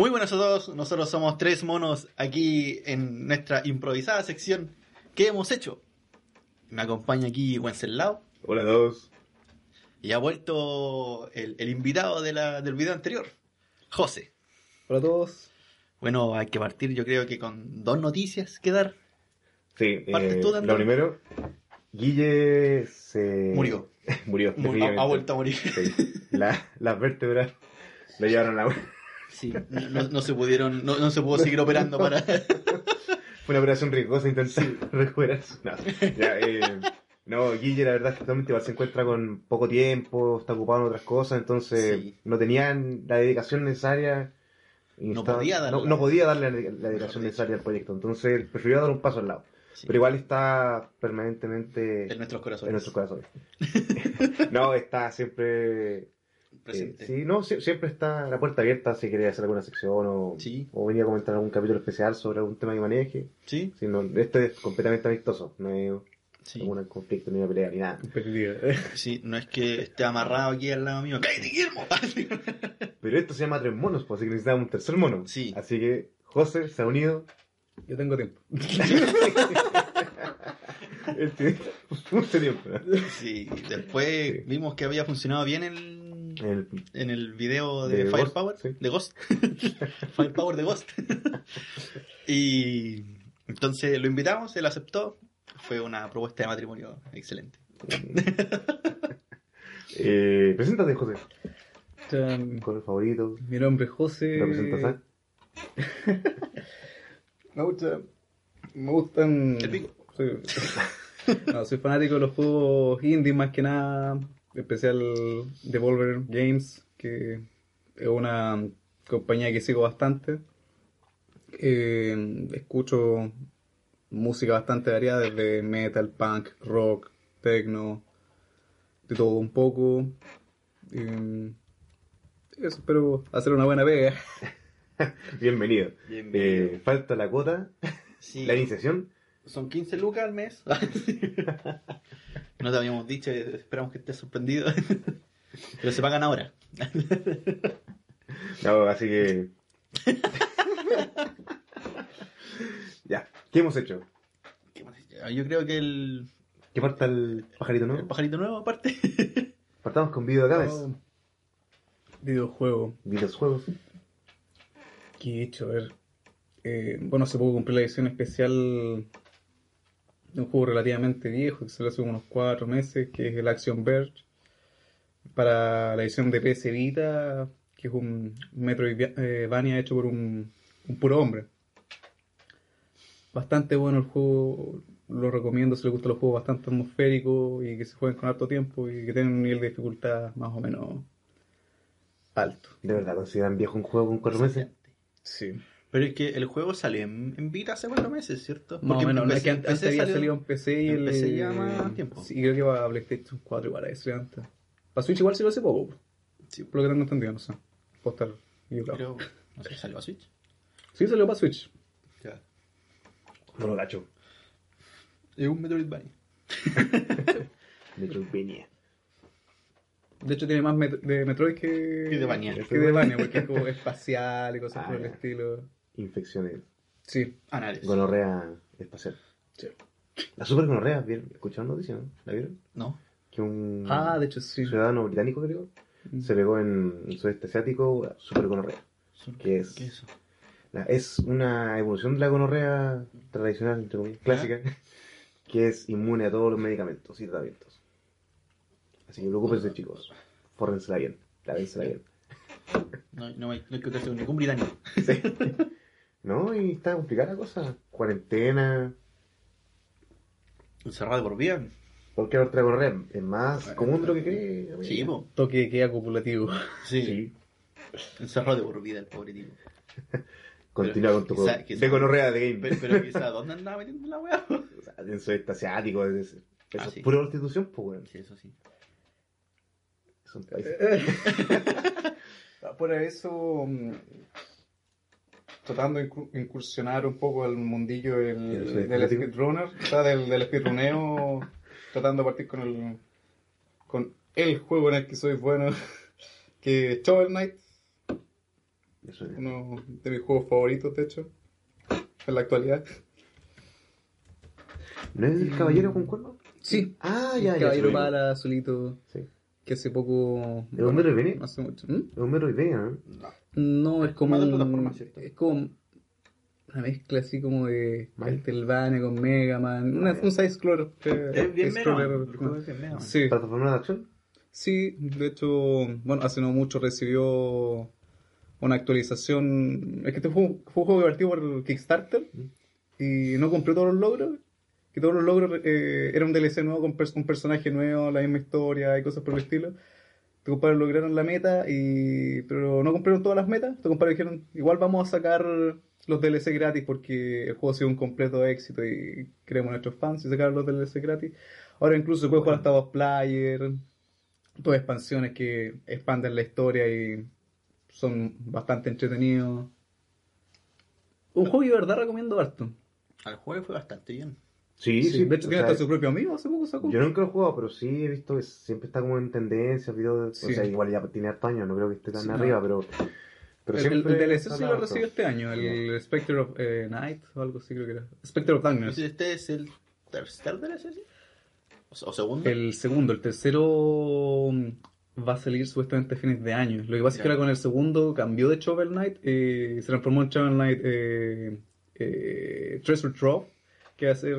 Muy buenas a todos, nosotros somos tres monos aquí en nuestra improvisada sección ¿Qué hemos hecho? Me acompaña aquí Wenceslao Hola a todos. y ha vuelto el, el invitado de la- del video anterior, José. Hola a todos. Bueno, hay que partir yo creo que con dos noticias que dar. Sí, Partes eh, tú, lo primero, Guille se... Murió. Murió. Mu- Ha, vuelto a morir. Sí. La- las vértebras lo llevaron a la... Sí, no, no se pudieron, no, no se pudo seguir operando para... Fue una operación riesgosa intentar recuperarse. No, ya, eh, no, Guille la verdad es que actualmente igual se encuentra con poco tiempo, está ocupado en otras cosas, entonces Sí. no tenían la dedicación necesaria. y No estaba- podía darle no, la- no podía darle la, la dedicación necesaria al proyecto, entonces prefirió dar un paso al lado. Sí, Pero igual está permanentemente en nuestros corazones. en nuestros corazones. no, está siempre. Presente. eh, sí, no, sie- siempre está la puerta abierta si quiere hacer alguna sección o, Sí. o venir a comentar algún capítulo especial sobre algún tema que maneje. Sí, Sí, no, este es completamente amistoso, no hay sí. ningún conflicto ni una pelea ni nada. Competitiva. Sí, no es que esté amarrado aquí al lado mío. ¡Cállate, Guillermo! Pero esto se llama Tres Monos, pues así que necesitamos un tercer mono. Sí. Así que José se ha unido. Yo tengo tiempo. Él tiene mucho tiempo. Sí, después vimos que había funcionado bien el, El- en el video de, De Firepower, Ghost, sí. de Ghost. Firepower de Ghost. y entonces lo invitamos, él aceptó. Fue una propuesta de matrimonio excelente. eh, preséntate, José. Color favorito. Mi nombre es José. ¿Representas a? Me gusta. Me gustan. El pico. Soy, no, soy fanático de los juegos indie más que nada. Especial Devolver Games, que es una compañía que sigo bastante. Eh, escucho música bastante variada, desde metal, punk, rock, techno, de todo un poco. Eh, eso, espero hacer una buena pega. Bienvenido. Bienvenido. Eh, falta la cuota, Sí, la iniciación. Son 15 lucas al mes. no te habíamos dicho, esperamos que estés sorprendido. Pero se pagan ahora. No, así que. ya, ¿qué hemos hecho? ¿Qué más? Yo creo que el, ¿Qué falta el pajarito el nuevo? pajarito nuevo aparte. Partamos con video games, Oh, videojuego. videojuegos. ¿Qué he hecho? A ver. Eh, bueno, hace poco compré la edición especial un juego relativamente viejo, que salió hace unos cuatro meses, que es el Action Verge. Para la edición de PS Vita, que es un Metroidvania hecho por un, un puro hombre. Bastante bueno el juego, lo recomiendo si les gustan los juegos bastante atmosféricos y que se jueguen con harto tiempo y que tienen un nivel de dificultad más o menos alto. ¿De verdad consideran viejo un juego con cuatro meses? Sí. Pero es que el juego salió en, en Vita hace cuatro meses, ¿cierto? Más o en menos, no, PC es que antes había salió- salido en PC y en el. PC lleva más tiempo. Sí, creo que va a PlayStation 4 igual a ese antes. Para Switch igual sí lo hace poco, Sí, por lo que tengo entendido, no sé. Puedo estar equivocado. creo, no sé, salió a Switch. Sí, salió para Switch. Ya. No lo gacho. Es un Metroidvania. Metroidvania. De hecho, tiene más met- de Metroid que. Y de Vania. Que de Vania, porque es como espacial y cosas Ah, por el ya. estilo. Infecciones. Sí. Anales. Gonorrea espacial. sí. La super gonorrea. ¿escucharon noticia? ¿no? ¿La vieron? No. Que un Ah, de hecho, sí. ciudadano británico, creo, Mm. se pegó en el sudeste asiático super gonorrea. ¿Qué es? ¿Qué es eso? La- es una evolución de la gonorrea tradicional, entre comillas, clásica, que es inmune a todos los medicamentos y tratamientos. Así que preocúpense, chicos. Fórrensela bien, lávensela bien. No, no, hay, no hay que con ningún británico. Sí. No, y está complicada la cosa. Cuarentena, Encerrado de por vida. cualquier otra gonorrea. Es más común de lo que cree. amiga. Sí, po. Toque queda acumulativo. Sí. Sí. Encerrado de por vida el pobre tipo. Continúa con tu juego. De gonorrea de game. Pero, pero quizá, ¿dónde andaba metiendo la weá? O sea, en sudeste asiático. Es, eso Ah, es sí. pura prostitución, pues, weón. Sí, eso sí. Son países. Por eso, mm, tratando de incur- incursionar un poco al mundillo del, ¿El del speedrunner? o sea, del, del speedruneo, tratando de partir con el, con el juego en el que soy bueno, que es Shovel Knight. Eso es. Uno de mis juegos favoritos, de hecho, en la actualidad. ¿No es el caballero con cuerno? Sí. Ah, ya, ya. Caballero sí, Pala, solito, Sí. que hace poco... ¿Es un Metroidvania? No hace mucho. ¿Mm? Es un Metroidvania, ¿no? No. No, es como Más de un- plataforma, ¿cierto? Es como una mezcla así como de. Castlevania con Mega Man. Una, un side-scroller. eh, Es es bien Mega Man. Sí, ¿Plataforma de acción? sí, de hecho, bueno, hace no mucho recibió una actualización. Es que este fue, un- fue un juego divertido por Kickstarter y no cumplió todos los logros. Que todos los logros eh, era un DLC nuevo con pers- un personaje nuevo, la misma historia y cosas por el estilo. Tus compadres lograron la meta, y pero no cumplieron todas las metas. Tus compadres dijeron, igual vamos a sacar los DLC gratis porque el juego ha sido un completo éxito y queremos nuestros fans y sacar los DLC gratis. Ahora incluso se puede jugar hasta dos player, todas expansiones que expanden la historia y son bastante entretenidos. Un juego que de verdad recomiendo harto. Al juego fue bastante bien. Sí, sí. de hecho, tiene hasta su propio amigo, hace poco sacó. Yo nunca lo he jugado, pero sí he visto que siempre está como en tendencia, videos. Sí. O sea, igual ya tiene harto años, no creo que esté tan Sí, no. arriba, pero. pero el, siempre el DLC sí lo recibió este año, el Spectre of eh, Night o algo así creo que era. Spectre of Darkness. Este es el tercer DLC, ¿sí? O, se- o segundo. El segundo, el tercero mm, va a salir supuestamente a fines de año. Lo que pasa es que ahora con el segundo cambió de Shovel Knight eh, se transformó en Shovel Knight eh, eh, Treasure Trove, que va a ser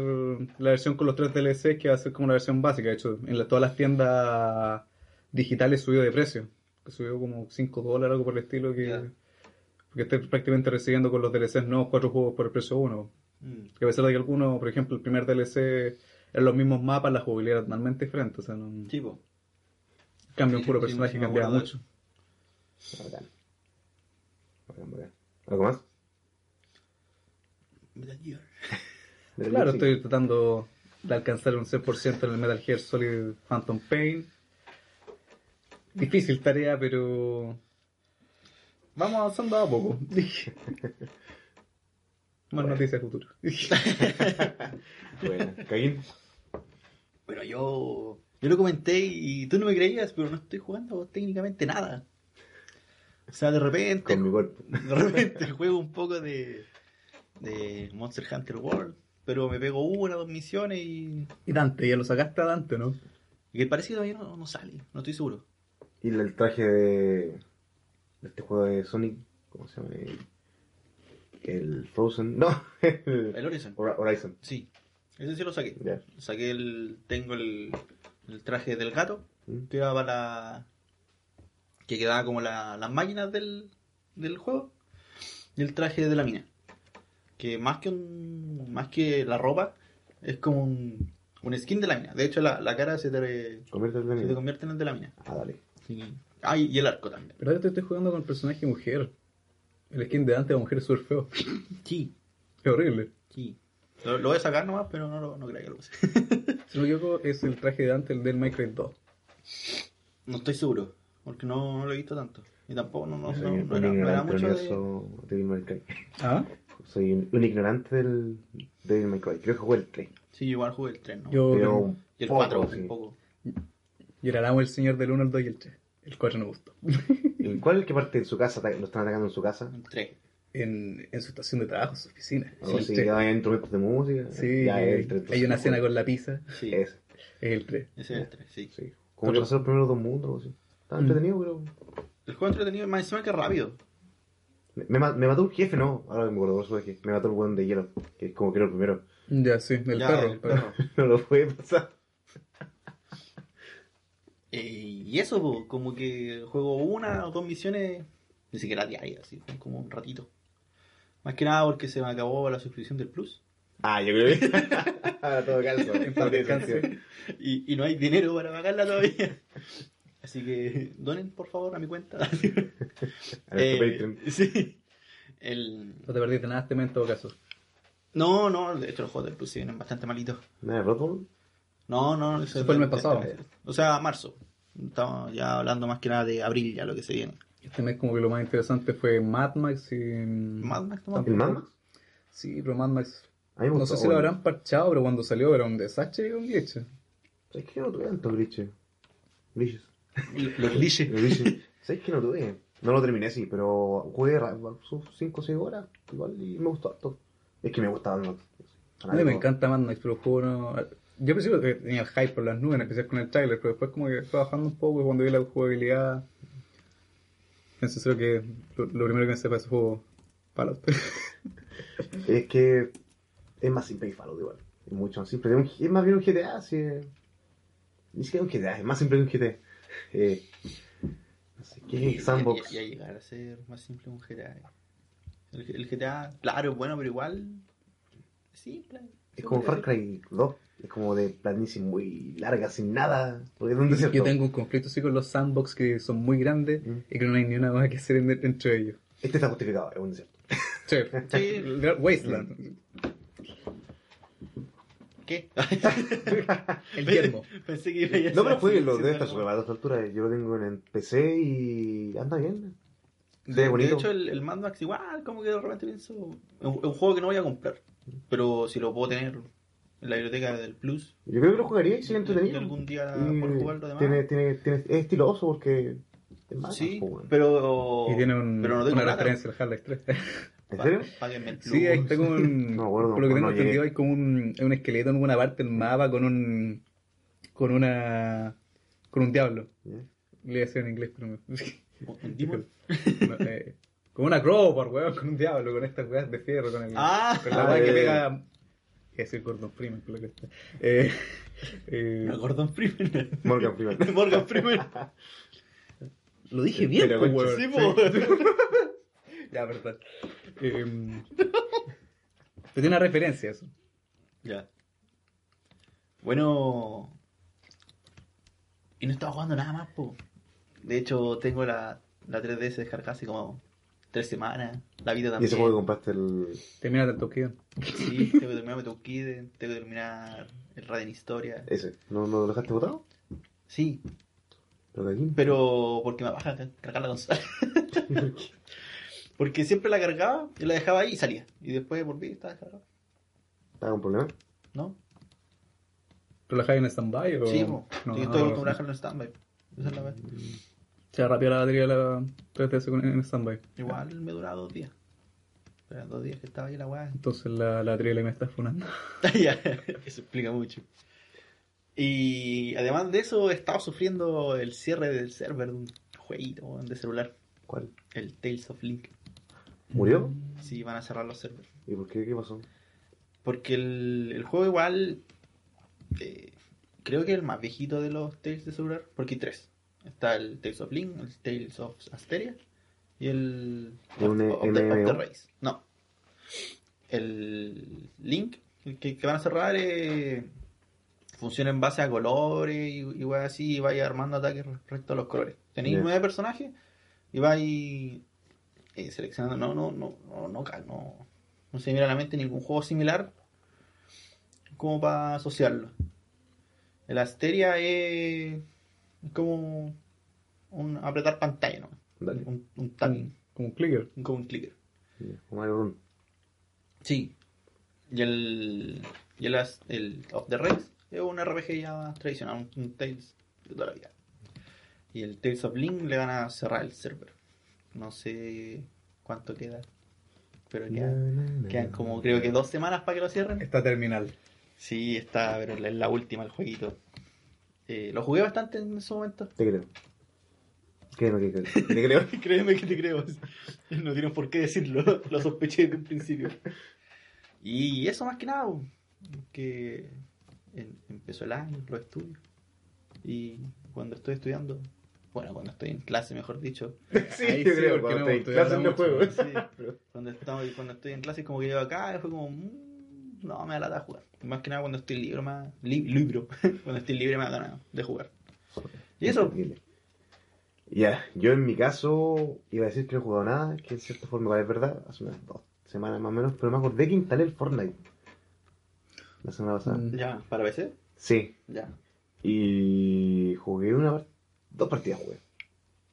la versión con los tres DLC, que va a ser como la versión básica. De hecho, en la- todas las tiendas digitales subió de precio. Que subió como 5 dólares, algo por el estilo. que Ya. Porque estoy prácticamente recibiendo con los DLCs nuevos cuatro juegos por el precio de uno. Mm. Que a pesar de que algunos, por ejemplo, el primer DLC eran los mismos mapas, la jugabilidad era totalmente diferente. O sea, no Tipo. cambia un puro sí, personaje sí, cambiaba mucho. Bacán. Bacán, bacán. ¿Algo más? Metal Gear. Claro, estoy tratando de alcanzar un 100% en el Metal Gear Solid Phantom Pain. Difícil tarea, pero vamos avanzando a poco. Más noticias de futuro. Bueno, Caín. Pero yo. Yo lo comenté y tú no me creías, pero no estoy jugando técnicamente nada. O sea, de repente. Con mi cuerpo. De repente juego un poco de. de Monster Hunter World. Pero me pego una, dos misiones y. Y Dante, ya lo sacaste a Dante, ¿no? Y que parece que todavía no, no sale, no estoy seguro. Y el traje de, de este juego de Sonic, ¿cómo se llama? El, Frozen, no, el El Horizon. Sí, ese sí lo saqué. Saqué el. Tengo el, el traje del gato, Mm. que iba para. que quedaba como la- las máquinas del, del juego. Y el traje de la mina. Que más que un. más que la ropa, es como un. un skin de la mina. De hecho, la, la cara se te, Convierte el se te convierte en el de la mina. Ah, dale. Sí. Ah, y y el arco también. Pero ahora te estoy jugando con el personaje mujer. El skin de Dante de mujer es súper feo. Sí, Es horrible. sí. Lo, lo voy a sacar nomás, pero no, lo- no creo que lo use. Si no me equivoco, es el traje de Dante, el del Minecraft 2. no estoy seguro, porque no, no lo he visto tanto. Y tampoco, no, no, no, no era, no era mucho de... ¿Ah? Soy un, un ignorante del de Devil May Cry. Creo que jugué el 3. Sí, igual jugué el 3, ¿no? Yo, Pero yo un y el poco, 4, sí. un poco. era el señor del 1, el 2 y el 3. El 4 no me gustó. ¿Y ¿Cuál es el que parte en su casa? ¿Lo están atacando en su casa? El 3. En, en su estación de trabajo, en su oficina. O el si tres. ya hay instrumentos de música. Sí, ya es el hay, 3. hay una escena con la pizza. Sí, Ese, Es el 3. ese es el 3, sí. sí. Como que pasó los primeros dos mundos. así. Estaba Mm. entretenido, pero. El juego entretenido, más encima que rápido. Me, me ma- me mató un jefe, no. Ahora que me acuerdo, su jefe. Me mató el buen de hielo. Que es como que era el primero. Ya, sí, el Ya, perro. el pero- perro. no lo puede pasar. Eh, y eso, po, como que juego una o dos misiones, ni siquiera diarias, así, como un ratito. Más que nada porque se me acabó la suscripción del Plus. Ah, yo creo que. Ahora todo calzo. Y, y no hay dinero para pagarla todavía. Así que donen por favor a mi cuenta. Eh, sí. El... No te perdiste nada este mes en todo caso. No, no, de hecho los juegos del Plus sí vienen bastante malitos. ¿No es Bloodborne? No, no, Eso fue el mes de- pasado. de- O sea, marzo. Estamos ya hablando más que nada de abril, ya lo que se viene. Este mes como que lo más interesante fue Mad Max y... Mad Max, ¿no? ¿El Mad Max? Sí, pero Mad Max... No gustó, sé si lo habrán parchado, pero cuando salió era un desastre y un glitch. ¿Sabes que no tuve tantos glitches? Glitches. Los glitches. ¿Sabes que no tuve? No lo terminé, sí, pero jugué ra- sus 5 o 6 horas, igual, y me gustó harto. Es que me gustaba Mad Max. A mí me encanta Mad Max, pero juego no... Yo pensé que tenía el hype por las nubes, en especial con el trailer, pero después como que fue bajando un poco y cuando vi la jugabilidad... Pensé solo que lo, lo primero que me sepa ese juego... Fallout. Es que es más simple que Fallout igual. Es mucho más simple. Es más bien un GTA, sí. Ni siquiera un GTA, es más simple que un GTA. Eh, no sé, ¿qué es Sandbox? Y, a llegar a ser más simple un GTA. El, el GTA, claro, es bueno, pero igual. Es simple. Es como Far Cry 2. Es como de planicie muy larga, sin nada. Porque es un desierto. Yo tengo un conflicto así con los sandbox que son muy grandes Mm. y que no hay ni una más que hacer en- entre ellos. Este está justificado, es un desierto. Sí. Sí. Wasteland. ¿Qué? El yermo. Pensé que iba a No, pero así, jueguenlo, sí, debe estar barato a esta altura. Yo lo tengo en el PC y anda bien. De bonito. hecho, el, el Mad Max igual, como que de repente pienso. Es un, un juego que no voy a comprar. Pero si lo puedo tener en la biblioteca del Plus. Yo creo que lo jugaría y sería entretenido. algún día Y por jugarlo de más. tiene, tiene, tiene, es estiloso porque es más. Sí, pues, pero. Y tiene un- pero no tengo una referencia al Half-Life 3. ¿En serio? Páguenme el Plus. Sí, ahí está como un. No acuerdo, por lo que no tengo llegué. entendido, hay como un, un esqueleto en alguna parte del mapa con un. con una. con un diablo. ¿Ya? Le iba a decir en inglés, pero me. ¿Un demon? No, eh, con una crowbar, weón, con un diablo, con estas weas de fierro, con el. Ah, con la Ah, wea que eh. pega. Iba a decir Gordon Freeman, por lo que está. Eh, eh, Gordon Freeman. Morgan Freeman. Morgan Freeman. lo dije bien, concha, weón. Sí, po. Ya, verdad. Eh, pero tiene una referencia eso. Ya. Bueno. Y no estaba jugando nada más, po. De hecho, tengo la, la 3DS descargada hace como tres semanas. La vida Y también. ese juego que compraste el. Termina el Tokyo. Sí, tengo que terminar Metal Kid, tengo que terminar el Raiden Historia. Ese. ¿No, no lo dejaste botado? Sí, Pero de aquí. pero porque me baja a cargar la consola. porque siempre la cargaba y la dejaba ahí y salía. Y después volví y estaba descargada. ¿Estaba con problema? ¿No? ¿Tú la dejas en stand-by o.? Sí, po. No, Sí, no, estoy no, acostumbrado a dejarlo en standby. Esa es la vez. Se rápido la batería de la 3DS con- en stand-by. Igual me duraba dos días. Eran dos días que estaba ahí la weá. Entonces la, la batería me está funando. Ya, eso explica mucho. Y además de eso, he estado sufriendo el cierre del server de un jueguito de celular, ¿Cuál? el Tales of Link. ¿Murió? Sí, van a cerrar los servers. ¿Y por qué? ¿Qué pasó? Porque el, el juego igual, eh, creo que es el más viejito de los Tales de celular, porque hay tres. Está el Tales of Link, el Tales of Asteria y el ¿Es un of, of the, of the? Race. No. El Link, el que, que van a cerrar, eh, funciona en base a colores y, y va así, y vais armando ataques respecto a los colores. Tenéis nueve personajes y vais eh, seleccionando. No, no, no, no, no, no, no se me viene a la mente ningún juego similar como para asociarlo. El Asteria es, como un apretar pantalla, ¿no? Dale. Un, un tapping, Como un clicker. como un clicker. Como Iron Run. Sí. Y el, y el, el Of the Race es un RPG ya más tradicional, un, un Tales de toda la vida. Y el Tales of Link le van a cerrar el server. No sé cuánto queda. Pero quedan, quedan como creo que dos semanas para que lo cierren. Está terminal. Sí, está, pero es la última el jueguito. Eh, lo jugué bastante en ese momento. Te creo. Créeme que creo. Te creo. Créeme que te creo. No tienes por qué decirlo. Lo sospeché desde un principio. Y eso más que nada. Que en- empezó el año, los estudios. Y cuando estoy estudiando, bueno, cuando estoy en clase, mejor dicho. Sí, Ahí yo sí, creo. Cuando no hemos clases de estudiado juego. Sí, cuando, estamos, cuando estoy en clase, como que llego acá, fue como. mm, no, me da lata jugar. Más que nada cuando estoy libre, más. li- libro. cuando estoy libre, me da ganas de jugar. Y eso. Ya, yo en mi caso iba a decir que no he jugado nada, que en cierta forma es verdad, hace unas dos semanas más o menos, pero me acordé que instalé el Fortnite. La semana pasada. Ya, ¿para PC? Sí, Ya. y jugué una par- dos partidas jugué.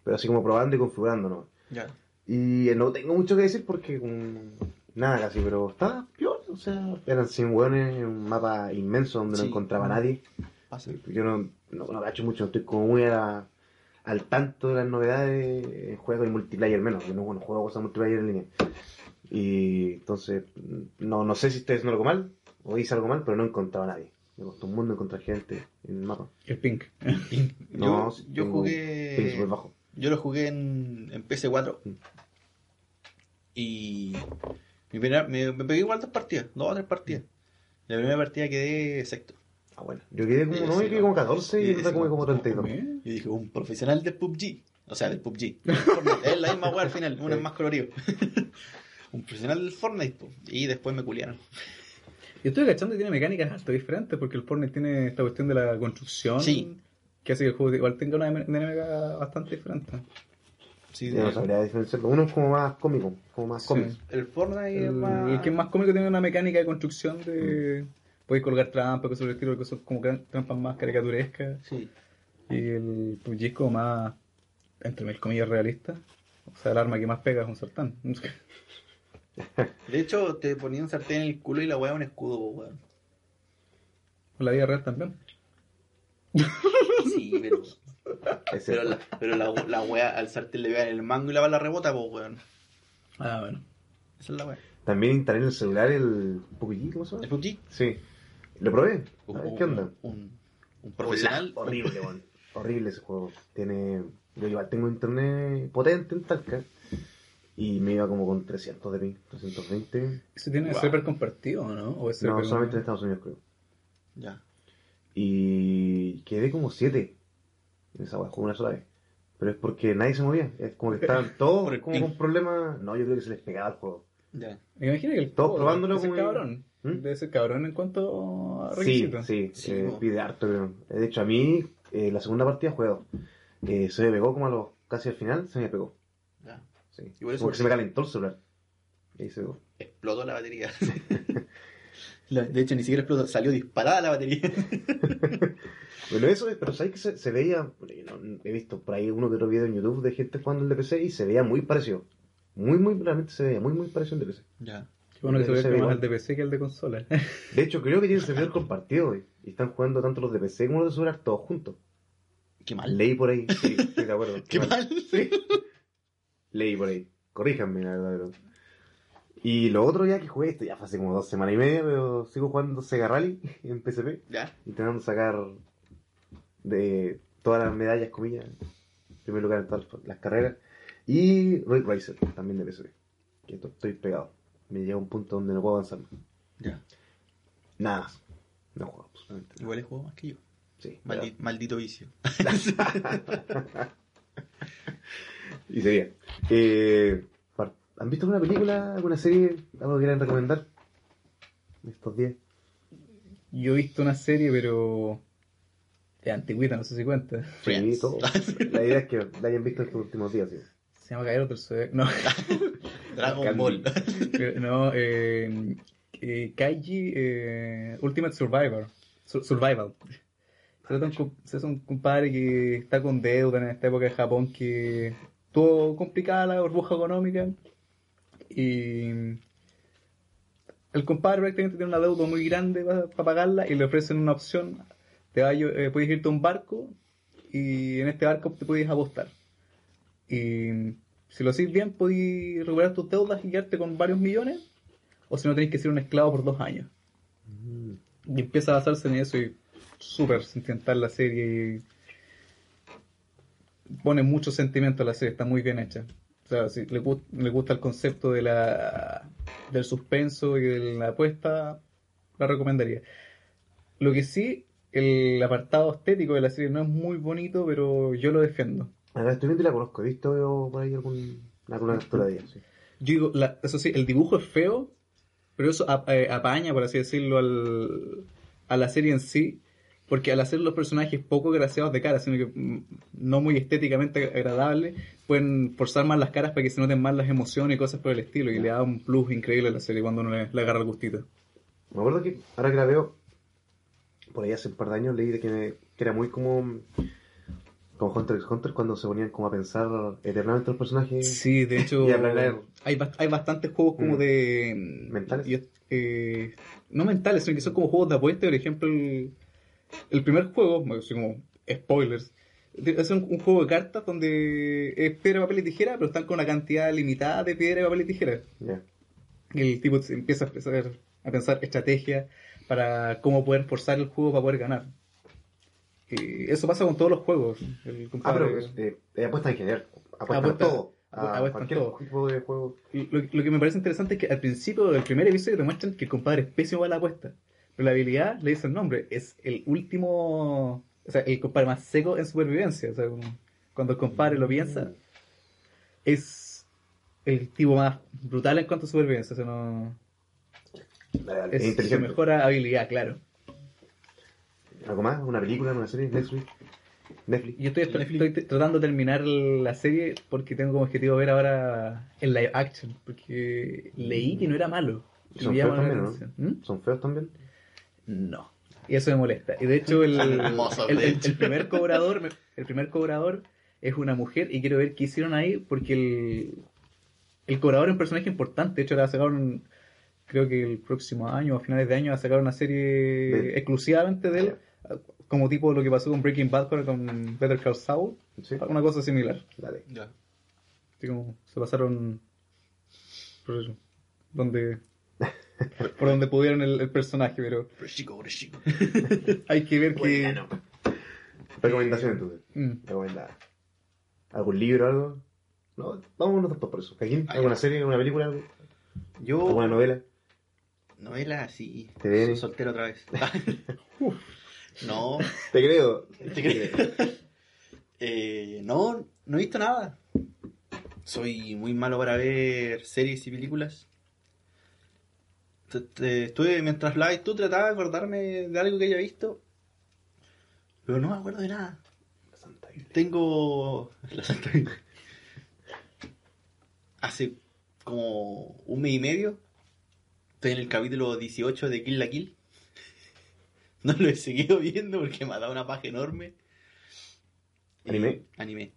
Pero así como probando y configurando, ¿no? Ya. Y eh, no tengo mucho que decir porque mm, nada casi, pero estaba peor, o sea, eran 100 hueones en un mapa inmenso donde Sí. no encontraba a nadie. Pasa. Yo no, no, no cacho mucho, estoy como muy a la, al tanto de las novedades en juegos y multiplayer menos, yo no bueno, juego cosas multiplayer en línea. Y entonces, no, no sé si estoy haciendo algo mal o hice algo mal, pero no encontraba a nadie. Me costó un mundo encontrar gente en el mapa. El Pink. No, yo, jugué. bajo. Yo lo jugué en, en PC4. Mm. Y. Me, me pegué igual dos partidas, dos o tres partidas. La primera partida quedé sexto. Ah, bueno. Yo quedé como, no, sí, yo quedé como 14 y sí, como, como 32. Bien. Yo dije, un profesional del PUBG. O sea, del PUBG. Es la misma weá al final, uno es más colorido. un profesional del Fortnite, po. y después me culiaron. Yo estoy cachando que tiene mecánicas harto diferentes porque el Fortnite tiene esta cuestión de la construcción Sí. que hace que el juego igual tenga una dinámica bastante diferente. Sí, no sabría diferenciarlo. Uno es como más cómico, como más Sí. cómico. el Fortnite es más. el que es más cómico tiene una mecánica de construcción de... Mm. Puedes colgar trampas, cosas por el estilo, que son como trampas más caricaturescas. Sí. Y el PUBG es como más, entre mil comillas, realista. O sea, el arma que más pega es un sartán. De hecho, te ponían un sartén en el culo y la weá un escudo, weón. La vida real también. Sí, pero. Pero la, pero la, la weá al sartén le vean el mango y la bala rebota, pues weón. Ah, bueno. Esa es la weá. También instalé en el celular el PUBG, ¿cómo se ¿El llama? PUBG? Sí. Lo probé. A ver, ¿Qué onda? Un, un profesional. Hola, horrible, weón. Horrible ese juego. Tiene. Yo igual tengo internet potente en Talca. Y me iba como con 300 de ping, 320. ¿Eso tiene Wow. server compartido o no? ¿O es No, solamente en Estados Unidos creo. Ya. Y quedé como 7 en esa jugué una sola vez. Pero es porque nadie se movía. Es como que estaban todos como ping. con problemas. No, yo creo que se les pegaba el juego. Ya. Me imagino que el Todos juego probándolo debe ser como- cabrón. ¿Mm? Debe ser cabrón en cuanto a Sí, requisitos. sí, Sí, eh, po. pide harto, creo. De hecho, a mí, eh, la segunda partida jugué dos. Eh, se me pegó como a los, casi al final, se me pegó. Ya. Sí. Igual es como que se me calentó el celular. Y ahí se pegó. Explotó la batería. De hecho, ni siquiera explotó, salió disparada la batería. Bueno, eso es, pero sabes que se, se veía, bueno, he visto por ahí uno que otro video en YouTube de gente jugando el DPC y se veía muy parecido. Muy, muy, realmente se veía muy, muy parecido al DPC. Ya. Qué bueno que se ve más el de PC que el de consola. De hecho, creo que tienen servidor compartido. Y están jugando tanto los de PC como los de celular todos juntos. Qué mal. Leí por ahí. Sí, estoy de acuerdo. Qué mal. Sí. Leí por ahí. Corríjanme, la verdad. pero- Y lo otro ya que jugué, esto ya fue hace como dos semanas y media, pero sigo jugando Sega Rally en PSP. Ya. Intentando sacar de todas las medallas, comillas. Primer lugar en todas las carreras. Y Ray Racer, también de PSP. Que esto- estoy pegado. Me llega a un punto donde no puedo avanzar. Ya. Nada más. No juego absolutamente nada. Igual he jugado más que yo. Sí, Maldi- maldito vicio. Y sería. Eh, ¿Han visto alguna película, alguna serie, algo que quieran recomendar? Estos días. Yo he visto una serie, pero. de antigüita, no sé si cuenta. Sí, todo. La idea es que la hayan visto estos últimos días. Sí. Se llama Caer otro Zodiaco. No, Dragon Candy. Ball. no, eh, eh, Kaiji eh, Ultimate Survivor. Sur- Survival. Se trata de un, co- se trata de un compadre que está con deuda en esta época de Japón que tuvo complicada la burbuja económica y el compadre prácticamente tiene una deuda muy grande para pagarla y le ofrecen una opción. Te va eh, puedes irte a un barco y en este barco te puedes apostar. Y si lo haces bien, puedes recuperar tus deudas y quedarte con varios millones. O si no, tenés que ser un esclavo por dos años. Y empieza a basarse en eso y súper sentimental la serie. Y pone mucho sentimiento a la serie, está muy bien hecha. O sea, si le, gu- le gusta el concepto de la, del suspenso y de la apuesta, la recomendaría. Lo que sí, el apartado estético de la serie no es muy bonito, pero yo lo defiendo. Ahora estoy viendo y la conozco. He visto yo por ahí algún, alguna captura de ella. Sí. Yo digo, la- eso sí, el dibujo es feo, pero eso eh, apaña, por así decirlo, al, a la serie en sí, porque al hacer los personajes poco graciados de cara, sino que mm, no muy estéticamente agradables, pueden forzar más las caras para que se noten más las emociones y cosas por el estilo, y le da un plus increíble a la serie cuando uno le, le agarra el gustito. Me acuerdo que ahora que la veo, por ahí hace un par de años leí de que, me- que era muy como, como Hunter x Hunter cuando se ponían como a pensar eternamente los personajes. Sí, de hecho, Y hay, bast- hay bastantes juegos como Mm. de... ¿Mentales? eh, no mentales, sino que son como juegos de apuesta. Por ejemplo, el, el primer juego, así como spoilers, Es un, un juego de cartas donde es piedra, papel y tijera, pero están con una cantidad limitada de piedra, papel y tijera. Ya. Y el tipo empieza a pensar, a pensar estrategias para cómo poder forzar el juego para poder ganar. Y eso pasa con todos los juegos. El Ah, pero eh, eh, apuesta en general. Apuesta en todo. A cualquier todo. tipo de juego. Y Lo, lo que me parece interesante es que al principio del primer episodio te muestran que el compadre es pésimo para la apuesta. Pero la habilidad le dice el nombre, es el último, o sea, el compadre más seco en supervivencia. O sea, cuando el compadre lo piensa, es el tipo más brutal en cuanto a supervivencia. O sea, no, Es, su mejor habilidad, claro. ¿Algo más? ¿Una película? ¿Una serie? ¿Netflix? ¿Netflix? Yo estoy, estoy tratando de terminar la serie porque tengo como objetivo ver ahora el live action. Porque leí que no era malo. Y ¿Son feos también no? ¿Mm? ¿Son feos también? No. Y eso me molesta. Y de hecho el, el, primer cobrador, el primer cobrador es una mujer y quiero ver qué hicieron ahí porque el, el cobrador es un personaje importante. De hecho, la sacaron, creo que el próximo año, a finales de año, va a sacar una serie exclusivamente de él, como tipo lo que pasó con Breaking Bad con- con Better Call Saul, Sí. una cosa similar. Dale. Ya. Así como se pasaron por eso, donde por donde pudieron el, el personaje, pero chico, chico. hay que ver que Bueno. Recomendación entonces. Mm. Recomendada. ¿Algún libro o algo? No, vamos nosotros por eso. Ah, ¿Alguna serie? ¿Alguna película? Algo? Yo. ¿Alguna novela? Novela, sí. ¿Te viene? Soltero otra vez. no, Te creo. ¿Te creo? eh, no, no he visto nada. Soy muy malo para ver series y películas. Estuve, mientras hablabas tú, trataba de acordarme de algo que haya visto. Pero no me acuerdo de nada. Santa Biblia. Tengo. La Santa Biblia. Hace como un mes y medio. Estoy en el capítulo 18 de Kill la Kill. No lo he seguido viendo porque me ha dado una paja enorme. ¿Anime? Eh, anime.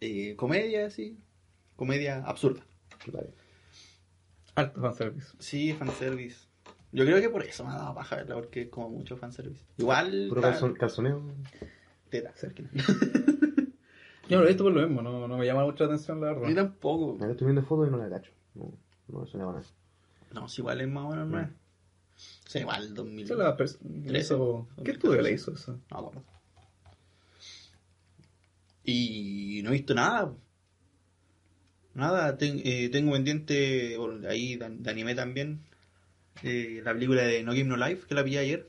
Eh, comedia, sí. Comedia absurda. Vale. Harto fanservice. Sí, fanservice. Yo creo que por eso me ha dado paja verla, porque es como mucho fanservice. Igual. Puro calzon- calzoneo. Teta, cerca. Yo no, esto por lo mismo, no, no me llama mucha atención la A verdad. tampoco. Ahora estoy viendo fotos y no la cacho. No, no suena nada. No, si igual es más o menos. O sea, igual 2000. Esa es la hizo- ¿Qué estudio le hizo eso? No acuerdo. Y no he visto nada. Nada, ten- eh, tengo pendiente ahí de, de anime también. eh, la película de No Game No Life, que la vi ayer.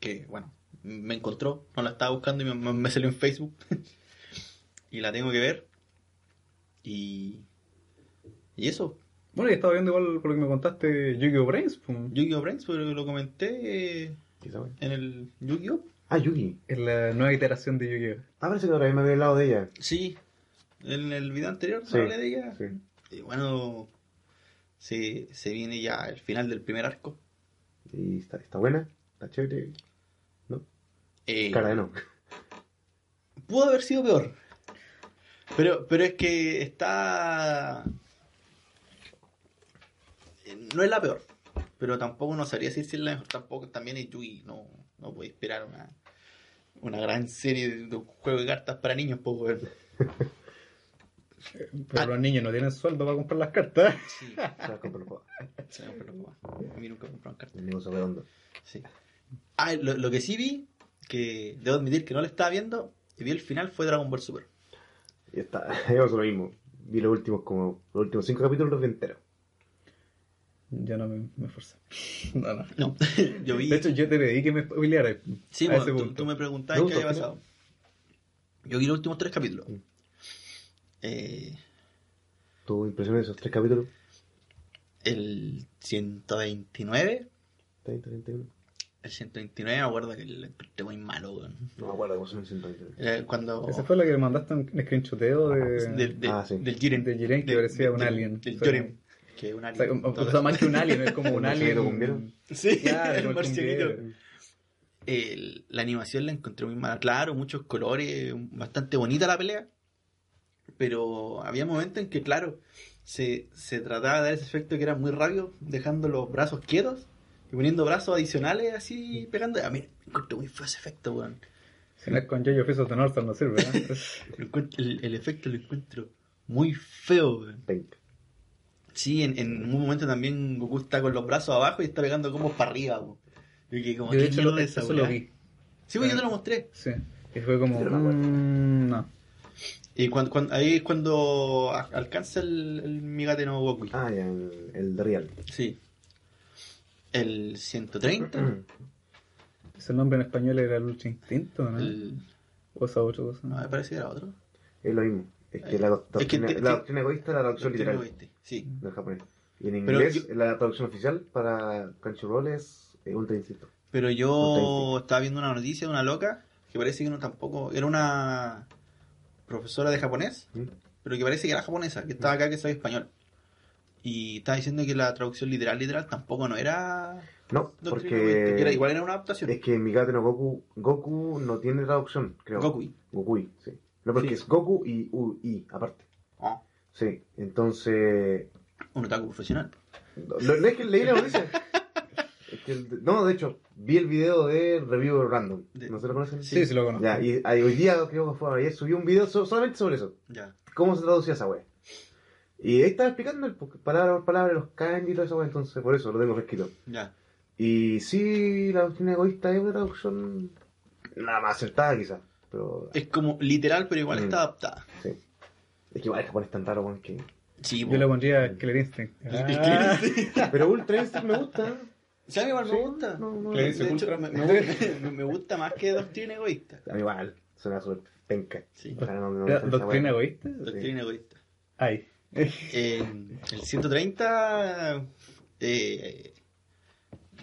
Que, bueno, me encontró, no la estaba buscando y me, me- me salió en Facebook. y la tengo que ver. Y. Y eso. Bueno, y estaba viendo igual por lo que me contaste Yu-Gi-Oh! Brains, Yu-Gi-Oh! Brains, pero lo comenté eh, en el Yu-Gi-Oh! Ah, Yugi. es la nueva iteración de Yu-Gi-Oh! Ah, parece que vez me había hablado de ella. Sí, en el video anterior Sí, hablé de ella. sí. Y bueno, se, se viene ya el final del primer arco. Y está, está buena, está chévere. ¿No? Eh, Cara de no. pudo haber sido peor. Pero, pero es que está. No es la peor. Pero tampoco no sabría decir si es la mejor. Tampoco también es Yui. No, no puede esperar una, una gran serie de, de un juego de cartas para niños. Pues. Pero Ah. los niños no tienen sueldo para comprar las cartas. Sí, Se la compro los juegos. se me ocurrió como- A mí nunca me compraron cartas. El negocio redondo. Sí. Ah, lo, lo que sí vi, que debo admitir que no lo estaba viendo, y vi el final fue Dragon Ball Super. Y está, yo lo mismo. Vi los últimos como los últimos cinco capítulos los vi enteros. Ya no me, me esforcé. No, no. No, yo vi. De hecho, yo te pedí que me spoileara. sí, a bueno, ese tú, punto. tú me preguntabas qué había pasado. Yo vi los últimos tres capítulos. Mm. Eh, ¿Tu impresión de esos tres capítulos? el 129. 30, 31. El 129 me acuerdo que lo encontré muy malo, weón. No me acuerdo cómo son el 129. Era cuando. Esa fue la que me mandaste un screenshoteo de, del, del, Ah, sí. del Jiren. de Jiren que Del- parecía un del- alien. Del O sea, Joren. Que es un O alien. sea, o- sea, más que un alien, es como ¿El un alien. Sí, Claro, el marcianito. El- la animación la encontré muy mala. Claro, muchos colores, bastante bonita la pelea. Pero había momentos en que, claro, se, se trataba de dar ese efecto que era muy rápido, dejando los brazos quietos y poniendo brazos adicionales así pegando. A mí me encontré muy feo ese efecto, weón. Si no es con Jojo Fist of the North no sirve, encuentro- el, el efecto lo encuentro muy feo. weón. Sí, en, en un momento también Goku está con los brazos abajo y está pegando combos para arriba. weón. Y que como, Yo de ¿qué hecho mierda lo, es esa eso lo vi. Sí, pues yo te lo mostré. Sí. Y fue como. Yo no me acuerdo. mm, no. Y cuando, cuando- ahí es cuando alcanza el, el Migate no Goku. Ah, ya, el, el de Real. Sí. El 130. Ese nombre en español era Lucha Instinto, ¿no? el- O esa otra cosa. no, me parece que era otro. Es lo mismo. Es que Eh, la, doctrina, egoísta es la traducción literal Oeste, Sí. del japonés. Y en Pero inglés, yo- la traducción oficial para Crunchyroll es eh, Ultra Instinto. Pero yo estaba viendo una noticia de una loca que parece que no tampoco. Era una profesora de japonés, ¿Mm? pero que parece que era japonesa, que estaba acá que sabe español. Y estaba diciendo que la traducción literal, literal, tampoco no era. No, Doctrina Oeste, que era, porque igual era una adaptación. es que en Migate no Goku, Goku no tiene traducción, creo. Goku. Gokui, sí. No, porque Sí. es Goku y UI, aparte. Oh, Sí, entonces... un otaku profesional. No, no es que leí la noticia. El- no, de hecho, vi el video de Review Random. De- ¿No se lo conocen? Sí, sí lo conozco. Ya, y ahí hoy día, creo que fue ayer, subí un video so- solamente sobre eso. Ya. ¿Cómo se traducía esa wea? Y ahí estaba explicando el, porque palabra por palabra los kanji y todo eso, wea, entonces por eso lo tengo fresquito. Ya. Y sí, la doctrina egoísta es una traducción nada más acertada quizás, pero Es como literal, pero igual Mm. está adaptada. sí. Es que igual el japonés es tan raro, weón, que... Sí, Yo le pondría Killer Instinct. Ah. Pero Ultra Instinct me gusta. Sí, a mí igual Sí, me gusta. no, no, De hecho, me, me gusta, me gusta más que Doctrina Egoísta. A mí igual, suena súper penca. Sí. Ojalá no- no me ¿Era guste esa ¿Doctrina egoísta? Doctrina Egoísta. Ay. El 130 eh,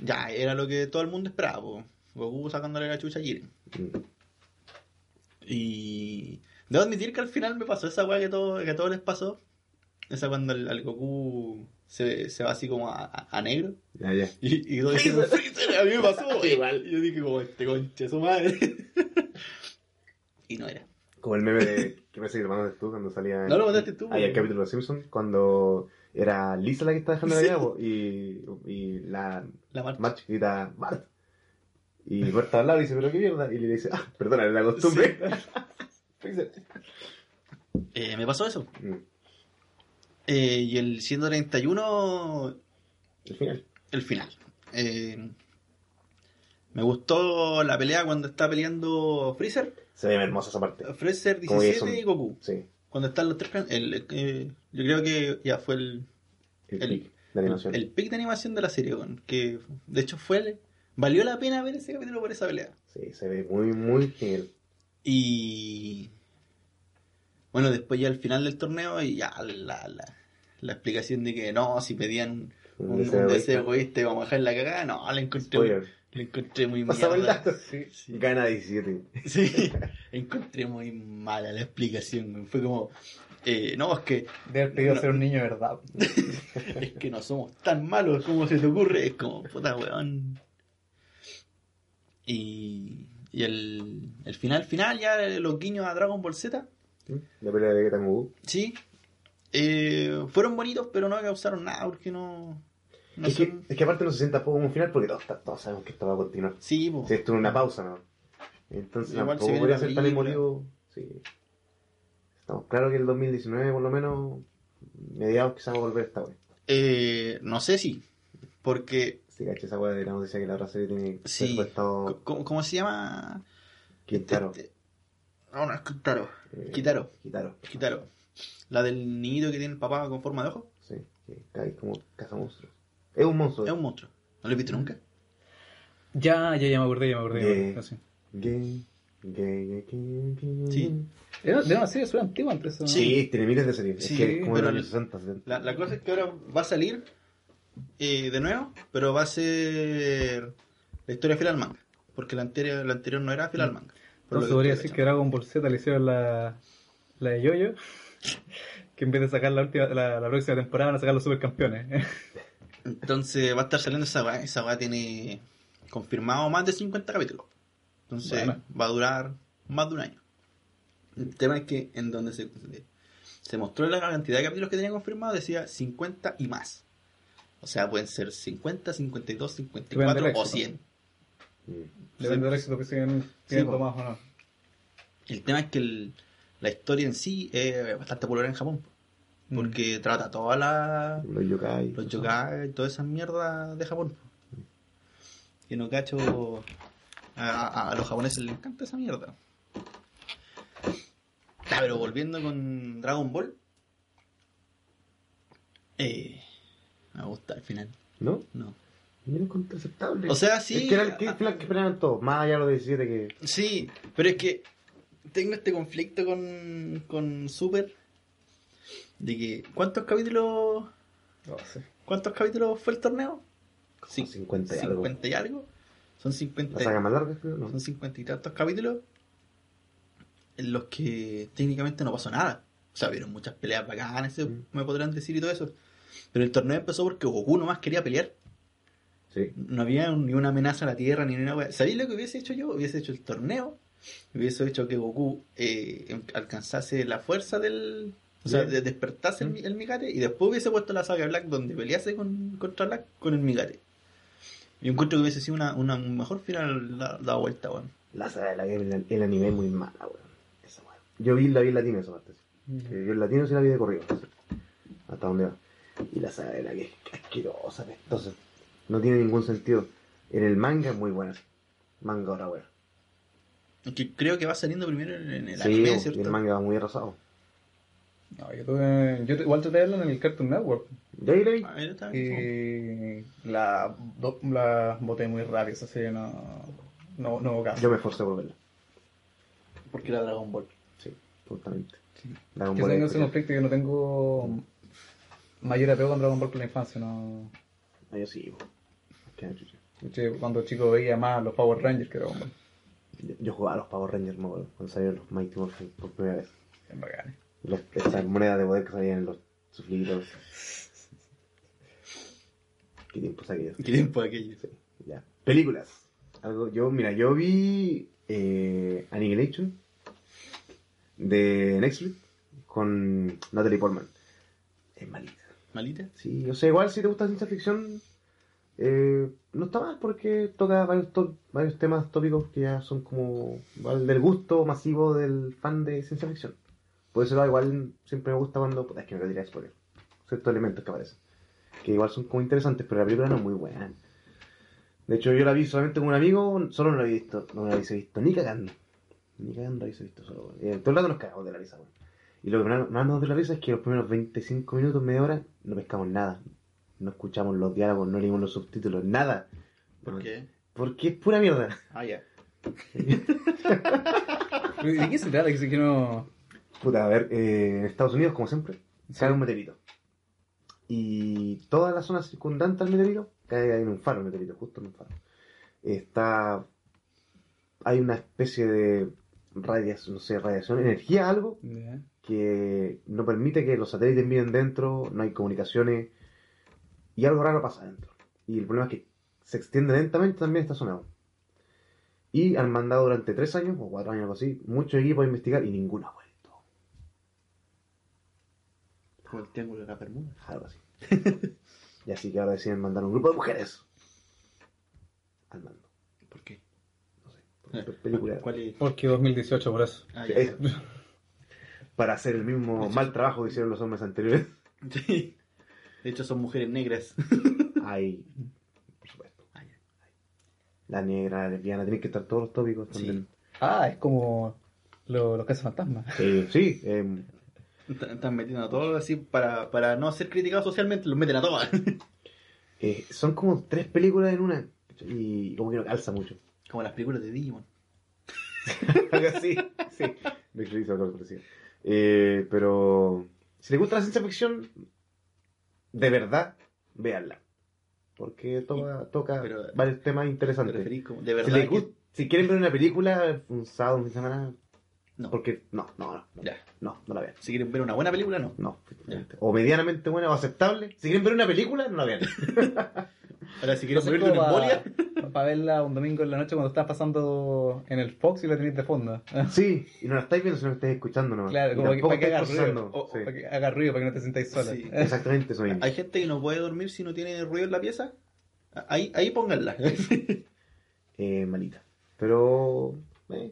ya era lo que todo el mundo esperaba. po. Goku sacándole la chucha a Jiren. Mm. Y debo admitir que al final me pasó esa weá que, todo, que a todos les pasó. Esa cuando el, al Goku se, se va así como a, a- a negro. Ya, ya. Y, y diciendo, "Freezer", a mí me pasó. Igual. Y yo dije como este concha su madre. y no era. Como el meme de que parece que lo mandaste tú cuando salía. en- No lo mandaste tú, Ahí el capítulo de los Simpsons, cuando era Lisa la que estaba dejando la Sí. llave y, y la La. March grita Bart. Y Bart al lado y dice, pero qué mierda. Y le dice, ah, perdona, era la costumbre. Freezer. Eh, me pasó eso. Mm, Eh, y el 131 El final. el final. Eh, me gustó la pelea cuando está peleando Freezer. Se ve hermosa esa parte. Freezer Como que 17 son- y Goku. Sí, Cuando están los tres. El, eh, yo creo que ya fue el, el, El- pic de animación. el pick de animación de la serie. weón, que de hecho fue. el- valió la pena ver ese capítulo por esa pelea. Sí, se ve muy, muy genial. Y. Bueno, después ya al final del torneo, y ya la, la, la explicación de que no, si pedían un, un deseo, egoísta y vamos a dejar la cagada, no, la encontré, Spoiler. la encontré muy dato. Sí, sí. Gana 17. Sí, encontré muy mala la explicación. Fue como, eh, no, es que, De haber pedido No. ser un niño de verdad. es que no somos tan malos como se te ocurre. Es como, puta weón. Y, y el, el final, final, ya los guiños a Dragon Ball Z, La pelea de Goku. sí, eh, fueron bonitos, pero no causaron nada porque no. no es, que, es que aparte no se sienta poco como un final porque todos, todos sabemos que esto va a continuar. Sí, po. Si esto es una pausa, ¿no? Entonces Igual tampoco podría ser tan emotivo. Sí. Estamos claros que el 2019, por lo menos, mediados quizás va a volver esta wea. Eh, no sé si, porque Si caché esa wea de la noticia que la otra serie tiene Sí. ¿cómo, cómo se llama? Quintaro. Este- este- No, no es Kitaro. Eh, Kitaro. Kitaro. Kitaro. La del niñito que tiene el papá con forma de ojo. Sí, que cae como caza monstruos. Es un monstruo. Es un monstruo. ¿No lo he visto nunca? Ya, ya, ya me acordé, ya me acordé. acordé, sí. Gay, gay, gay, gay, gay. Sí. Era de una serie súper antigua antes. ¿no? Sí, tiene miles de series. Sí, es que como de los el- 60, 70. La, la cosa es que ahora va a salir eh, de nuevo, pero va a ser la historia fiel al manga. Porque la anterior, la anterior no era fiel al manga. Entonces podría decir que Dragon Ball Z le hicieron la, la de Yoyo. Que en vez de sacar la, última, la, la próxima temporada van a sacar los supercampeones. Entonces va a estar saliendo esa weá. Esa weá tiene confirmado más de 50 capítulos. Entonces Bueno. va a durar más de un año. El tema es que en donde se, se mostró la cantidad de capítulos que tenía confirmado, decía 50 y más. O sea, pueden ser 50, 52, 54 Depende del o éxito. 100. Depende del éxito que siguen Sí, teniendo más o no. El tema es que el- la historia en sí es bastante popular en Japón. Mm. Porque trata todas las Los yokai. los yokai y toda esa mierda de Japón. Que no cacho. A, a- a los japoneses les encanta esa mierda. Ya, pero volviendo con Dragon Ball. Eh, me gusta el final. ¿No? No. Yo lo encontré aceptable. O sea, sí. Es que era el que, esperaban todos, más allá de los 17 que. Sí, pero es que tengo este conflicto con, con Super. De que. ¿Cuántos capítulos. No sé. ¿Cuántos capítulos fue el torneo? Como 50 y algo. 50 y algo. Son La 50, saga más larga, creo, ¿no? son 50 y tantos capítulos en los que técnicamente no pasó nada. O sea, vieron muchas peleas bacanas, Mm. me podrán decir y todo eso. Pero el torneo empezó porque Goku nomás quería pelear. Sí. No había ni una amenaza a la Tierra ni una wea. ¿Sabéis lo que hubiese hecho yo? Hubiese hecho el torneo. Hubiese hecho que Goku eh, em- alcanzase la fuerza del. O sea, de despertase el, mi- el Migare. Y después hubiese puesto la saga Black donde pelease con, contra Black con el Migare. Y encuentro que hubiese sido una, una mejor final la, la vuelta, weón. La saga de la guerra, el, el anime es muy mala, weón. Esa weón. Yo vi la vi en latino esa parte. sí. Que yo en latino sí la vi de corrido. Hasta donde va. Y la saga de la guerra es asquerosa, pestosa. No tiene ningún sentido. En el manga es muy buena. Manga ahora, weón. Que creo que va saliendo primero en, el Sí, anime, y ¿cierto? el manga va muy arrasado. No, yo tuve. Yo te- igual traté de verlo en el Cartoon Network. ¿Ya ahí? Ah, ahí está bien. Y la, do- la boté muy rápido, esa serie no, no, no hubo caso. Yo me esforcé por verla. Porque era Dragon Ball. Sí, justamente. Sí. Dragon Que Ball tengo es ese conflicto que no tengo mayor apego con Dragon Ball por la infancia, no. Ah, yo sí, weón. Cuando chico veía más los Power Rangers que Dragon Ball. Yo, yo jugaba a los Power Rangers, cuando salieron los Mighty Morphin por primera vez. Es bacán. Esas monedas de poder que salían en los suflitos. ¿Qué tiempos aquellos? ¿Qué tiempo aquello? Sí, ya. Películas. Algo, yo, mira, yo vi eh, Annihilation de Netflix con Natalie Portman. Es malita. ¿Malita? Sí, o sea, igual si te gusta ciencia ficción, eh, no está mal porque toca varios, to- varios temas tópicos que ya son como del gusto masivo del fan de ciencia ficción. Por eso igual siempre me gusta cuando... es que me a tirar spoiler. Ciertos elementos que aparecen. Que igual son como interesantes, pero la película no es muy buena. De hecho, yo la vi solamente con un amigo, solo no la había visto, no la había visto, ni cagando. Ni cagando la visto solo. Eh, todo el rato nos cagamos de la risa. Y lo que más nos de la risa es que los primeros 25 minutos, media hora, no pescamos nada. No escuchamos los diálogos, no leímos los subtítulos, nada. ¿Por qué? Porque es pura mierda. Ah, ya. ¿De qué se trata? Que, que no. Puta, a ver, eh, en Estados Unidos, como siempre, cae un meteorito. Y toda la zona circundante al meteorito cae en un faro, el meteorito, justo en un faro. Está. Hay una especie de radiación, no sé, radiación, energía, algo, que no permite que los satélites miren dentro, no hay comunicaciones y algo raro pasa dentro. Y el problema es que se extiende lentamente también esta zona. Y han mandado durante tres años, o cuatro años algo así, muchos equipos a investigar y ninguno ha vuelto. Como el triángulo de la Bermuda. Algo así. y así que ahora deciden mandar un grupo de mujeres al mando. ¿Por qué? No sé. porque es película. ¿Cuál es? Porque 2018, por eso. Ah, Sí. Para hacer el mismo mal trabajo que hicieron los hombres anteriores. Sí. De hecho, son mujeres negras. Hay, por supuesto. Ah, ya. La negra, la lesbiana, tienen que estar todos los tópicos también. Ah, es como lo- los casos fantasmas. Sí, sí. em, Están metiendo a todos así para, para no ser criticados socialmente, los meten a todas. eh, son como tres películas en una. Y como que no calza mucho. Como las películas de Digimon. Así. Sí. Me algo parecido. Eh, pero si le gusta la ciencia ficción, de verdad, véanla. Porque toca, toca Pero- varios temas ¿Te interesantes. de Si, verdad? les que- gust- si quieren ver una película un sábado, un fin de semana, No. porque no, no, no, no, Ya. no, no la vean. Si quieren ver una buena película, no. No, o medianamente buena o aceptable. Si quieren ver una película, no la vean. Ahora, si quieren morir de una embolia, Para verla un domingo en la noche cuando estás pasando en el Fox y la tenéis de fondo. Sí, y no la estáis viendo, sino que estáis escuchando nomás. Claro, Y como que, para que haga ruido. O- Sí. para que haga ruido, para que no te sintáis sola. Sí. Exactamente eso mismo. hay gente que no puede dormir si no tiene ruido en la pieza. Ahí, ahí pónganla. Eh, malita. Pero. eh,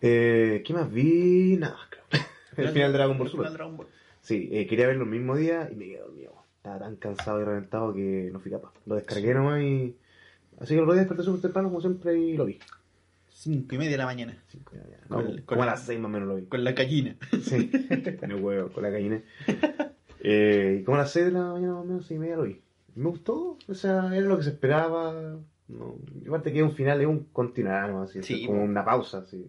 Eh, ¿Qué más vi? Nada más, creo. El final de Dragon Ball El Super. final de Dragon Ball. Sí, eh, quería verlo el mismo día y me quedé dormido. Estaba tan cansado y reventado que no fui capaz. Lo descargué nomás y... Así que el otro día desperté súper temprano como siempre y lo vi. Cinco y media de la mañana. Cinco de mañana. Con No, el- como con a las seis más o menos lo vi. Con la gallina. Sí, en el huevo, con la gallina. Eh, y como a las 6 de la mañana más o menos, 6 y media lo vi. Me gustó, o sea, era lo que se esperaba. No, y aparte que es un final, es un continuar, ¿no? Así, Sí, es como una pausa, así.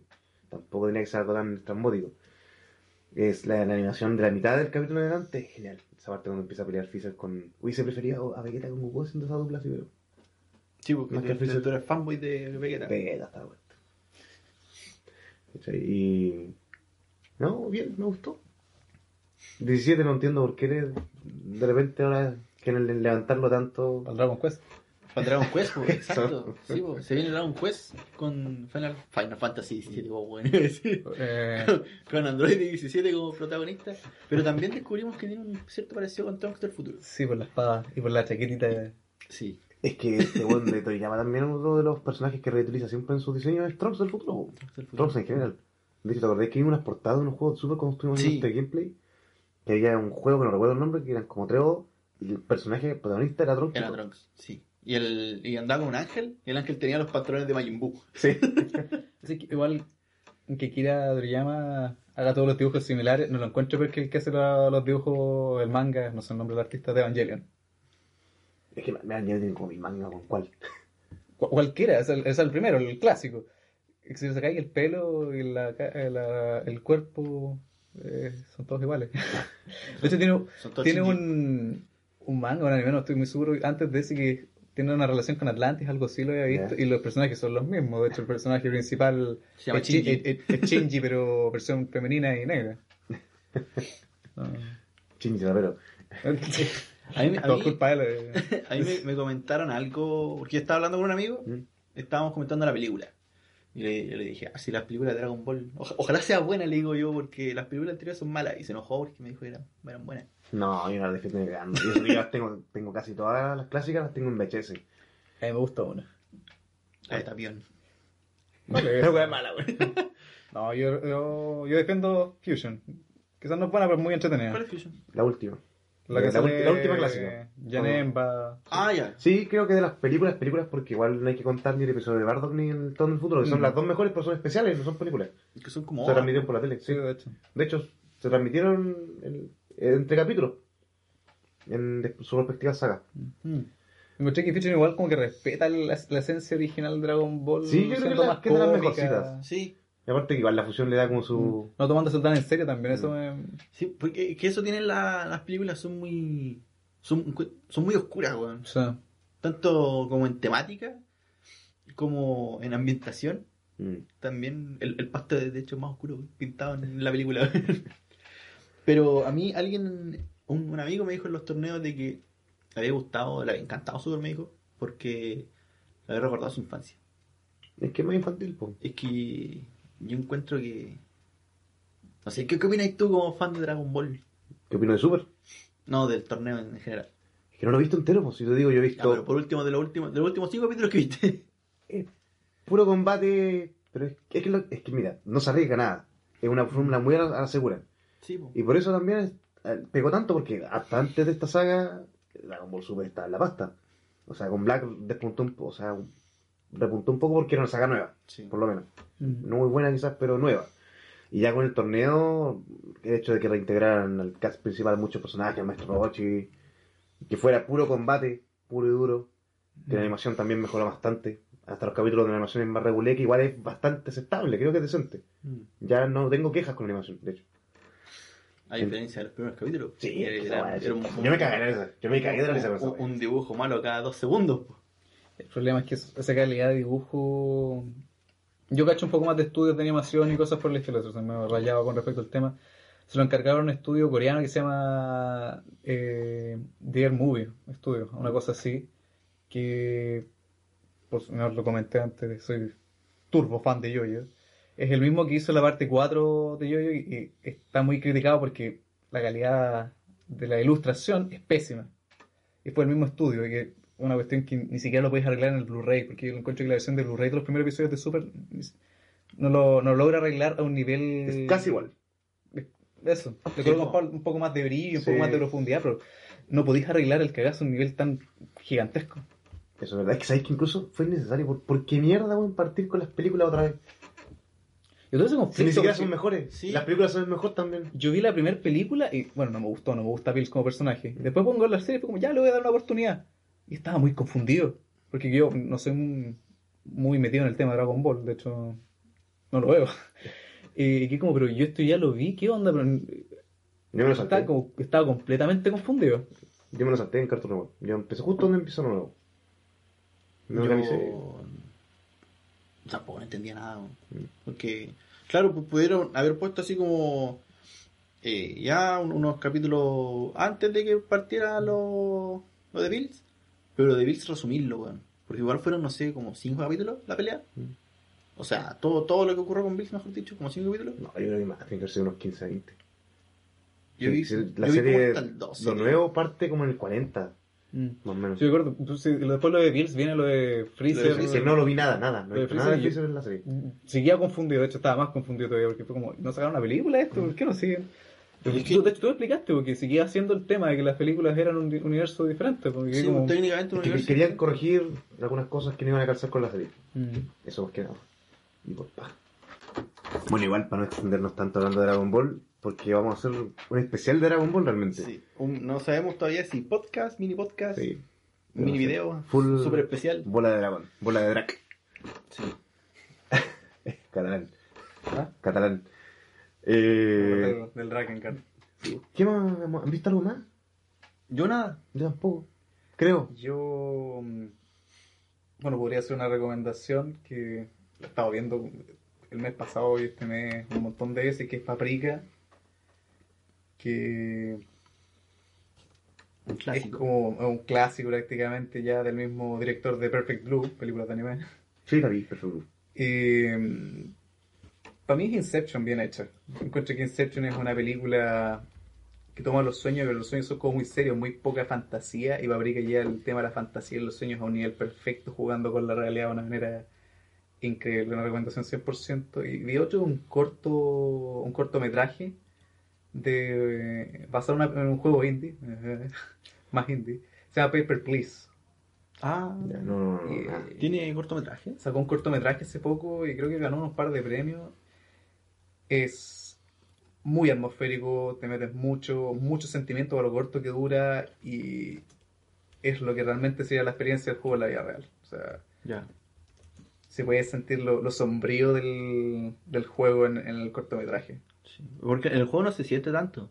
Tampoco tenía que ser algo tan estrambótico. Es la, la animación de la mitad del capítulo en adelante, genial. Esa parte cuando empieza a pelear Freezer con... Hubiese preferido a Vegeta con Goku haciendo esa dupla así, pero... Sí, porque Más que tú- Freezer. tú eres fanboy de Vegeta. Vegeta está vuelta. ¿Cachai? Y... No, bien, me gustó. 17 no entiendo por qué de repente ahora quieren levantarlo tanto. Al Dragon Quest. Para Dragon Quest, pues, exacto. Sí, pues, se viene Dragon Quest con Final, Final Fantasy XVII, como bueno. sí. Eh, Con Android 17 como protagonista. Pero también descubrimos que tiene un cierto parecido con Trunks del futuro. sí, por la espada y por la chaquetita. de- Sí. Es que este weón de Toriyama también uno de los personajes que reutiliza siempre en sus diseños es Trunks del futuro. Trunks del futuro. Trunks en general. De hecho, ¿te acordás que hay unas portadas de unos juegos super cuando estuvimos Sí. viendo este gameplay? Que había un juego que no recuerdo el nombre, que eran como tres o y el personaje protagonista era Trunks. Era Trunks, sí. Y, el, y andaba con un ángel, y el ángel tenía los patrones de Majin Buu. Sí. Así que igual que Kira Toriyama haga todos los dibujos similares, no lo encuentro porque el que hace la- los dibujos, el manga, no sé el nombre del artista, de Evangelion. Es que me han tienen como mi manga con cuál. Cu- cualquiera, es el, es el primero, el clásico. Si se cae el pelo y la, ca- eh, la- el cuerpo, eh, son todos iguales. De hecho, tiene, Son todos tiene un, un manga, un anime, no estoy muy seguro, antes de ese que tiene una relación con Atlantis, algo así lo había visto, y los personajes son los mismos. De hecho, el personaje principal Se llama es, Shinji. es- es- es Shinji, pero versión femenina y negra. No. Shinji Rapero. A mí, a Todo mí- culpa de él. eh. a mí me, me comentaron algo, porque yo estaba hablando con un amigo, ¿Mm? estábamos comentando la película. Y le, yo le dije, ah, si las películas de Dragon Ball, oja- ojalá sea buena, le digo yo, porque las películas anteriores son malas. Y se enojó porque me dijo que eran, eran buenas. No, yo no las defiendo cagando. Yo las tengo, tengo casi todas las clásicas, las tengo en VHS. A mí me gusta una. La de Tapión. Pero es mala, güey. No, yo, yo, yo defiendo Fusion. Quizás no es buena, pero es muy entretenida. ¿Cuál es Fusion? La última. La, que La sale la última clásica. Janemba. Ah, ya. Sí, creo que de las películas, películas, porque igual no hay que contar ni el episodio de Bardock ni el Todo en el Futuro, que son Mm. las dos mejores, pero son especiales, no son películas. Que son como. Se transmitieron por la tele, Sí, sí. de hecho. De hecho, se transmitieron en- entre capítulos, en su respectiva saga. Mm. Encontré que igual como que respeta la, la esencia original de Dragon Ball. Sí, yo creo que la- que es de las mejorcitas. Sí, Y aparte que igual la fusión le da como su... No tomándose tan en serio también, eso Mm. me... sí, porque es que eso tienen la- las películas, son muy. Son, son muy oscuras, weón. Tanto como en temática, como en ambientación. Mm. También el, el pasto de de hecho es más oscuro pintado en la película. Pero a mí alguien, un, un amigo me dijo en los torneos de que le había gustado, le había encantado Super, me dijo, porque le había recordado su infancia. Es que es más infantil, po. Es que yo encuentro que... No sé, ¿qué, qué opinas tú como fan de Dragon Ball? ¿Qué opino de Super? No, del torneo en general. Es que no lo he visto entero, pues si te digo, yo he Ya, visto pero por último, de los últimos, de los últimos cinco capítulos que viste. puro combate, pero es que, es que, lo- es que mira, no se arriesga nada. Es una fórmula muy a la, segura. sí, po. Y por eso también es- eh, pegó tanto, porque hasta antes de esta saga, Dragon Ball Super estaba en la pasta. O sea, con Black despuntó un poco, o sea, repuntó un poco porque era una saga nueva, Sí. por lo menos. No muy buena quizás, pero nueva. Y ya con el torneo, el hecho de que reintegraran al cast principal muchos personajes, el Maestro Rochi, que fuera puro combate, puro y duro, que la animación también mejoró bastante. Hasta los capítulos de la animación es más regular, que igual es bastante aceptable, creo que es decente. Mm. Ya no tengo quejas con la animación, de hecho. A diferencia de los primeros capítulos. Sí, Era- era- era un- yo me cagué en esa, yo me cagué de la risa un dibujo malo cada dos segundos. po. El problema es que esa calidad de dibujo. Yo cacho un poco más de estudios de animación y cosas por el estilo, se me rayaba con respecto al tema. Se lo encargaron a un estudio coreano que se llama eh, Dear Movie Studio, una cosa así. Que, pues no lo comenté antes, soy turbo fan de Yoyo. Es el mismo que hizo la parte 4 de Yoyo y, está muy criticado porque la calidad de la ilustración es pésima. Y fue el mismo estudio, que una cuestión que ni siquiera lo podéis arreglar en el Blu-ray, porque yo encuentro que la versión de Blu-ray de los primeros episodios de Super no lo, no lo logra arreglar a un nivel... Es casi igual. Eso, le Sí, coloca un poco más de brillo, un Sí. poco más de profundidad, pero no podéis arreglar el cagazo a un nivel tan gigantesco. Eso es verdad. Es que sabéis que incluso fue innecesario. ¿Por, por qué mierda voy a partir con las películas otra vez? Yo tuve ese Si ni conflicto siquiera porque son mejores. Sí. Las películas son mejor también. Yo vi la primera película y, bueno, no me gustó, no me gusta Bills como personaje. Después pongo la serie y fue como, ya le voy a dar una oportunidad. Y estaba muy confundido, porque yo no soy muy metido en el tema de Dragon Ball, de hecho, no lo veo. Y que como, pero yo esto ya lo vi, ¿qué onda? Pero Yo me lo salté. estaba, como, estaba completamente confundido. Yo me lo salté en Cartoon Network. Yo empecé justo donde empezó lo nuevo. No yo organicé. tampoco no entendía nada. Porque, claro, pues pudieron haber puesto así como eh, ya un- unos capítulos antes de que partiera lo, lo de Bills. Pero lo de Bills resumirlo, weón. Porque igual fueron, no sé, como cinco capítulos la pelea. Mm. O sea, todo, todo lo que ocurrió con Bills, mejor dicho, como cinco capítulos. No, yo creo que más. Tiene que ser unos 15, 20. Yo vi, yo la vi como serie, hasta el 12. lo nuevo parte como en el 40, Mm. más o menos. Sí, me acuerdo. Entonces, después lo de Bills viene lo de Freezer. Lo de que no lo vi nada, nada. No Lo de visto nada de Freezer, Freezer en la serie. Seguía confundido, de hecho estaba más confundido todavía, porque fue como, ¿no sacaron una película esto? ¿Por qué no siguen? Pero Tú- que- de hecho, tú explicaste, porque seguía haciendo el tema de que las películas eran un universo diferente. Porque Sí, como... técnicamente un Es que universo- querían corregir algunas cosas que no iban a calzar con la serie. Mm. Eso más que nada. Y pues, pa. Bueno, igual para no extendernos tanto hablando de Dragon Ball, porque vamos a hacer un especial de Dragon Ball realmente. Sí, un- no sabemos todavía si podcast, mini podcast, Sí. mini video, Full- super especial. Bola de dragón, bola de drac. Sí. Catalán. ¿Ah? Catalán. Eh, Del, Drakengard. ¿Qué más? ¿Han visto algo más? Yo nada. Yo tampoco. Creo. Yo. mm, Bueno, podría hacer una recomendación que la he estado viendo el mes pasado y este mes un montón de veces, que es Paprika. Que Un es como un clásico prácticamente ya del mismo director de Perfect Blue, películas de anime. Sí, la vi, perfecto. Para mí es Inception bien hecha. Encuentro que Inception es una película que toma los sueños, pero los sueños son como muy serios, muy poca fantasía, y Paprika lleva el tema de la fantasía y los sueños a un nivel perfecto, jugando con la realidad de una manera increíble, una recomendación 100%. Y vi otro, un corto, un cortometraje de basado en, una- en un juego indie, más indie, se llama Paper Please. Ah, Ya, no, no, no, Y-. ¿tiene cortometraje? Sacó un cortometraje hace poco y creo que ganó unos par de premios. Es muy atmosférico, te metes mucho, mucho sentimiento a lo corto que dura y es lo que realmente sería la experiencia del juego en la vida real. O sea, Ya. se puede sentir lo, lo sombrío del, del juego en, en el cortometraje. Sí. Porque el juego no se siente tanto.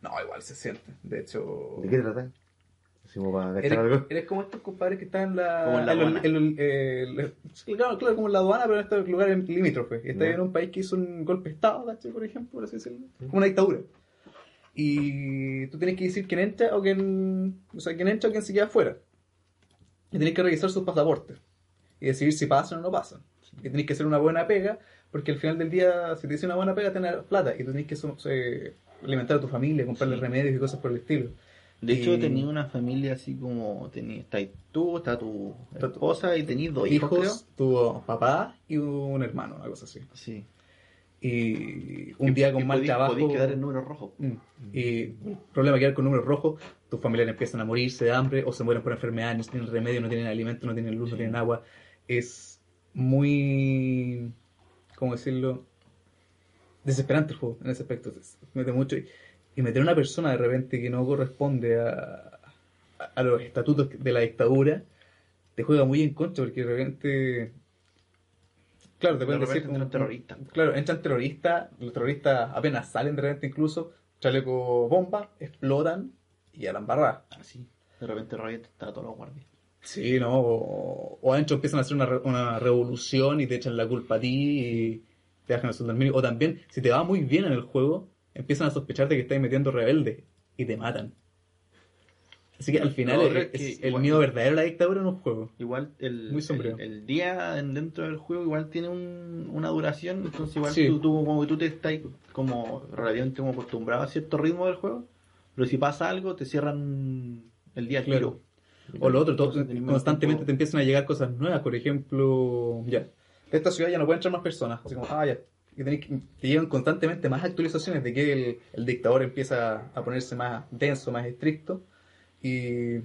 No, igual se siente. De hecho, ¿De qué trata? Para Eres, algo. eres como estos compadres que están en la. Como en la el- aduana. el- el- sí, claro, claro, como en la aduana, pero en estos lugares limítrofes. Y está Ya. en un país que hizo un golpe de Estado, ¿cachai? Por ejemplo, por así decirlo. Como una dictadura. Y tú tienes que decir quién entra o quién. O sea, quién entra o quién se queda afuera. Y tienes que revisar sus pasaportes. Y decidir si pasan o no pasan. Y tienes que hacer una buena pega, porque al final del día, si te dice una buena pega, tienes plata. Y tú tienes que so- eh, alimentar a tu familia, comprarle Sí. remedios y cosas por el estilo. De hecho, Y- tenía una familia así como... Tenía, está tú, está tu Está tu- esposa y tenías dos hijos, hijos, tuvo papá y un hermano, una cosa así. Sí. Y un día con mal podí- trabajo. quedar en número rojo. Mm. Y el problema quedar con números rojos, tus familiares empiezan a morirse de hambre o se mueren por enfermedad, no tienen remedio, no tienen alimento, no tienen luz, no tienen agua. Es muy. ¿Cómo decirlo? Desesperante el juego en ese aspecto. Se mete mucho. Y, y meter a una persona de repente que no corresponde a, a, a los estatutos de la dictadura te juega muy en contra porque de repente. Claro, te De pueden decir. entran terroristas. Claro, entran terroristas, los terroristas apenas salen de repente incluso, chaleco bomba, explotan y a la embarrada. Así. De repente revienta está todos los guardias. Sí, ¿no? O, o adentro empiezan a hacer una, una revolución y te echan la culpa a ti y te dejan el sueldo. O también, si te va muy bien en el juego, empiezan a sospechar de que estás metiendo rebelde y te matan. Así que al final es, que el igual- miedo verdadero a la dictadura en un juego. Igual el, Muy sombrío. el, el día en- dentro del juego igual tiene un- una duración, entonces igual Sí. tú, tú como que tú te estás como relativamente como acostumbrado a cierto ritmo del juego, pero si pasa algo te cierran el día al Claro. tiro. O lo otro, todo- constantemente te empiezan a llegar cosas nuevas. Por ejemplo, ya, esta ciudad ya no puede entrar más personas. Así como, ah, ya. Y tenéis que- te llegan constantemente más actualizaciones de que el, el dictador empieza a ponerse más denso, más estricto. Y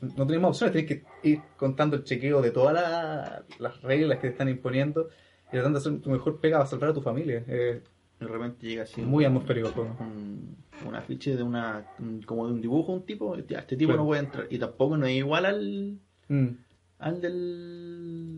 no tenéis más opciones, tenéis que ir contando el chequeo de todas la- las reglas que te están imponiendo y tratando de hacer tu mejor pega para salvar a tu familia. Eh, De repente llega así. muy atmosférico el juego. un, un afiche de una. un- como de un dibujo, un tipo. este tipo Claro. no puede entrar. Y tampoco no es igual al. Mm. al del.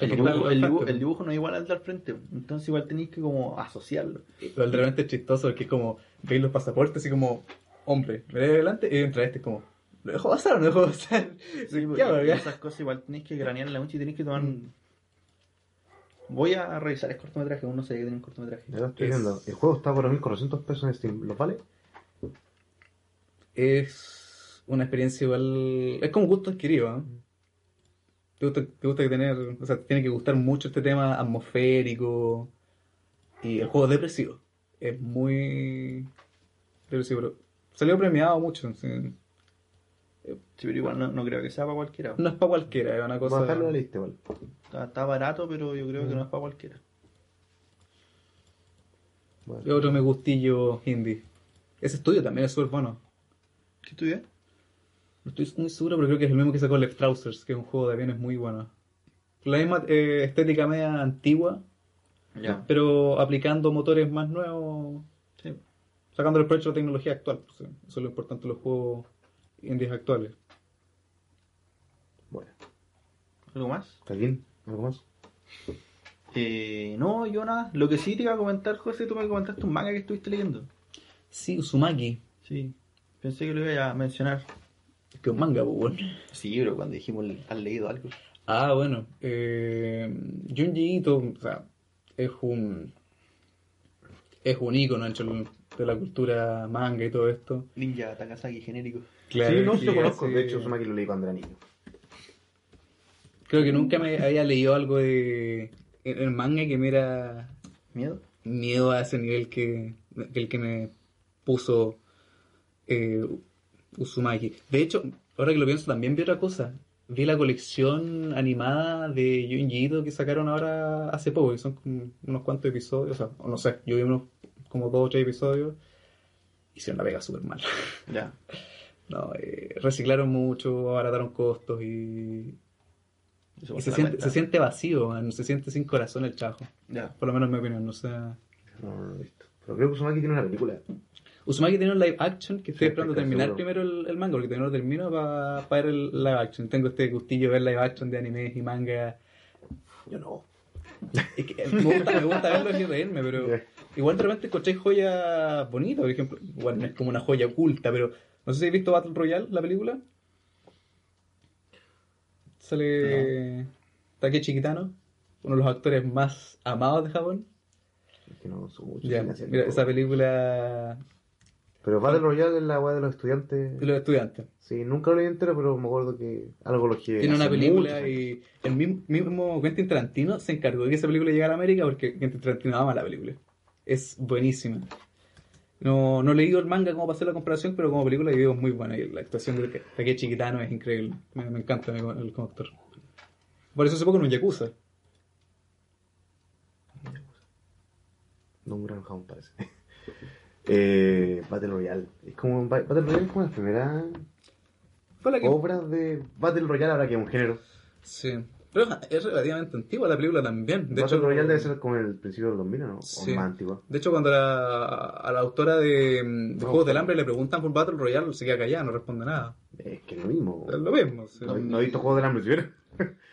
Es El dibujo, claro, el, dibujo, el dibujo no es igual al del frente. Entonces igual tenéis que como asociarlo. Lo del realmente chistoso es que es como veis los pasaportes y como, hombre, me adelante y entra este como, ¿lo dejo pasar o no lo dejo pasar? Sí, ¿Qué hago y acá? esas cosas igual tenéis que granear en la noche y tenéis que tomar. Voy a revisar el cortometraje, aún no sabía que tenía un cortometraje. Ya lo estoy Es- viendo. El juego está por 1.400 pesos en Steam. ¿Lo vale? Es una experiencia igual, es como gusto adquirido, ¿eh? Te gusta, te gusta que tener, o sea, te tiene que gustar mucho este tema atmosférico y el juego es depresivo. Es muy depresivo, pero salió premiado mucho. sí. Sí, pero igual no, no creo que sea para cualquiera. No es para cualquiera, es una a cosa... en la lista igual. Está, está barato, pero yo creo que no es para cualquiera. Bueno. Y otro me gustillo indie. Ese estudio también es súper bueno. ¿Qué estudias? No estoy muy seguro, pero creo que es el mismo que sacó Left Trousers, que es un juego de aviones muy bueno. La misma eh, estética media antigua, Ya. pero aplicando motores más nuevos, Sí. sacando el provecho de la tecnología actual. Pues, eh, Eso es lo importante de los juegos indies actuales. Bueno. ¿Algo más? ¿Está bien? ¿Algo más? Eh, no, yo nada. Lo que sí te iba a comentar, José, tú me comentaste un manga que estuviste leyendo. Sí, Uzumaki. Sí. Pensé que lo iba a mencionar. Que un manga, pues, bueno. Sí, pero cuando dijimos, ¿has leído algo? Ah, bueno. Eh, Junji Ito, o sea, es un. Es un ícono dentro de la cultura manga y todo esto. Ninja Takasaki genérico. Claro, sí, no, sí lo conozco. De hecho, Sumaki lo leí cuando era niño. Creo que nunca me había leído algo de en el manga que me era ¿Miedo? miedo a ese nivel que, que el que me puso eh, Uzumaki. De hecho, ahora que lo pienso, también vi otra cosa. Vi la colección animada de Junji Ito que sacaron ahora hace poco, que son como unos cuantos episodios, o sea, no sé, yo vi unos como dos o tres episodios. Hicieron la pega súper mal. Ya. No, eh, reciclaron mucho, abarataron costos y, y se, siente, se siente vacío, man, se siente sin corazón el trabajo. Ya. Por lo menos en mi opinión, no sé. No, no lo he visto. Pero creo que Sumaki tiene una película. Uzumaki tiene un live action que estoy Sí, esperando terminar seguro. primero el, el manga, porque todavía no lo termino para ver el live action. Tengo este gustillo de ver live action de animes y manga. Yo no. Es que me gusta, me gusta verlos y reírme, pero igual de repente encontré joyas bonitas, por ejemplo. Igual no es como una joya oculta, pero no sé si has visto Battle Royale, la película. Sale Takechi Kitano, uno de los actores más amados de Japón. Es que no cine asiático. mira, esa película Pero Battle Royale es la weá de los estudiantes. de los estudiantes. Sí, nunca lo leí entero, pero me acuerdo que algo lo que Tiene una película y el mismo, mismo Quentin Tarantino se encargó de que esa película llegara a América porque Quentin Tarantino ama la película. Es buenísima. No, no he leído el manga como para hacer la comparación, pero como película yo digo es muy buena y la actuación de Takechi Kitano es increíble. Me, me encanta el, el como actor. Por eso hace poco en un Yakuza. No, un gran parece. Eh, Battle Royale. Es como, Battle Royale es como la primera Fue la que... obra de Battle Royale ahora que es un género. Sí. Pero es relativamente antigua la película también. De Battle hecho, Royale debe ser como el principio del 2000, ¿no? Sí. O más antigua. De hecho, cuando la- a la autora de, de No, Juegos del. Hambre le preguntan por Battle Royale, se queda callada, no responde nada. Es que es lo mismo. Es lo mismo. sí. No, no he visto Juegos del Hambre, ¿sí? vieron?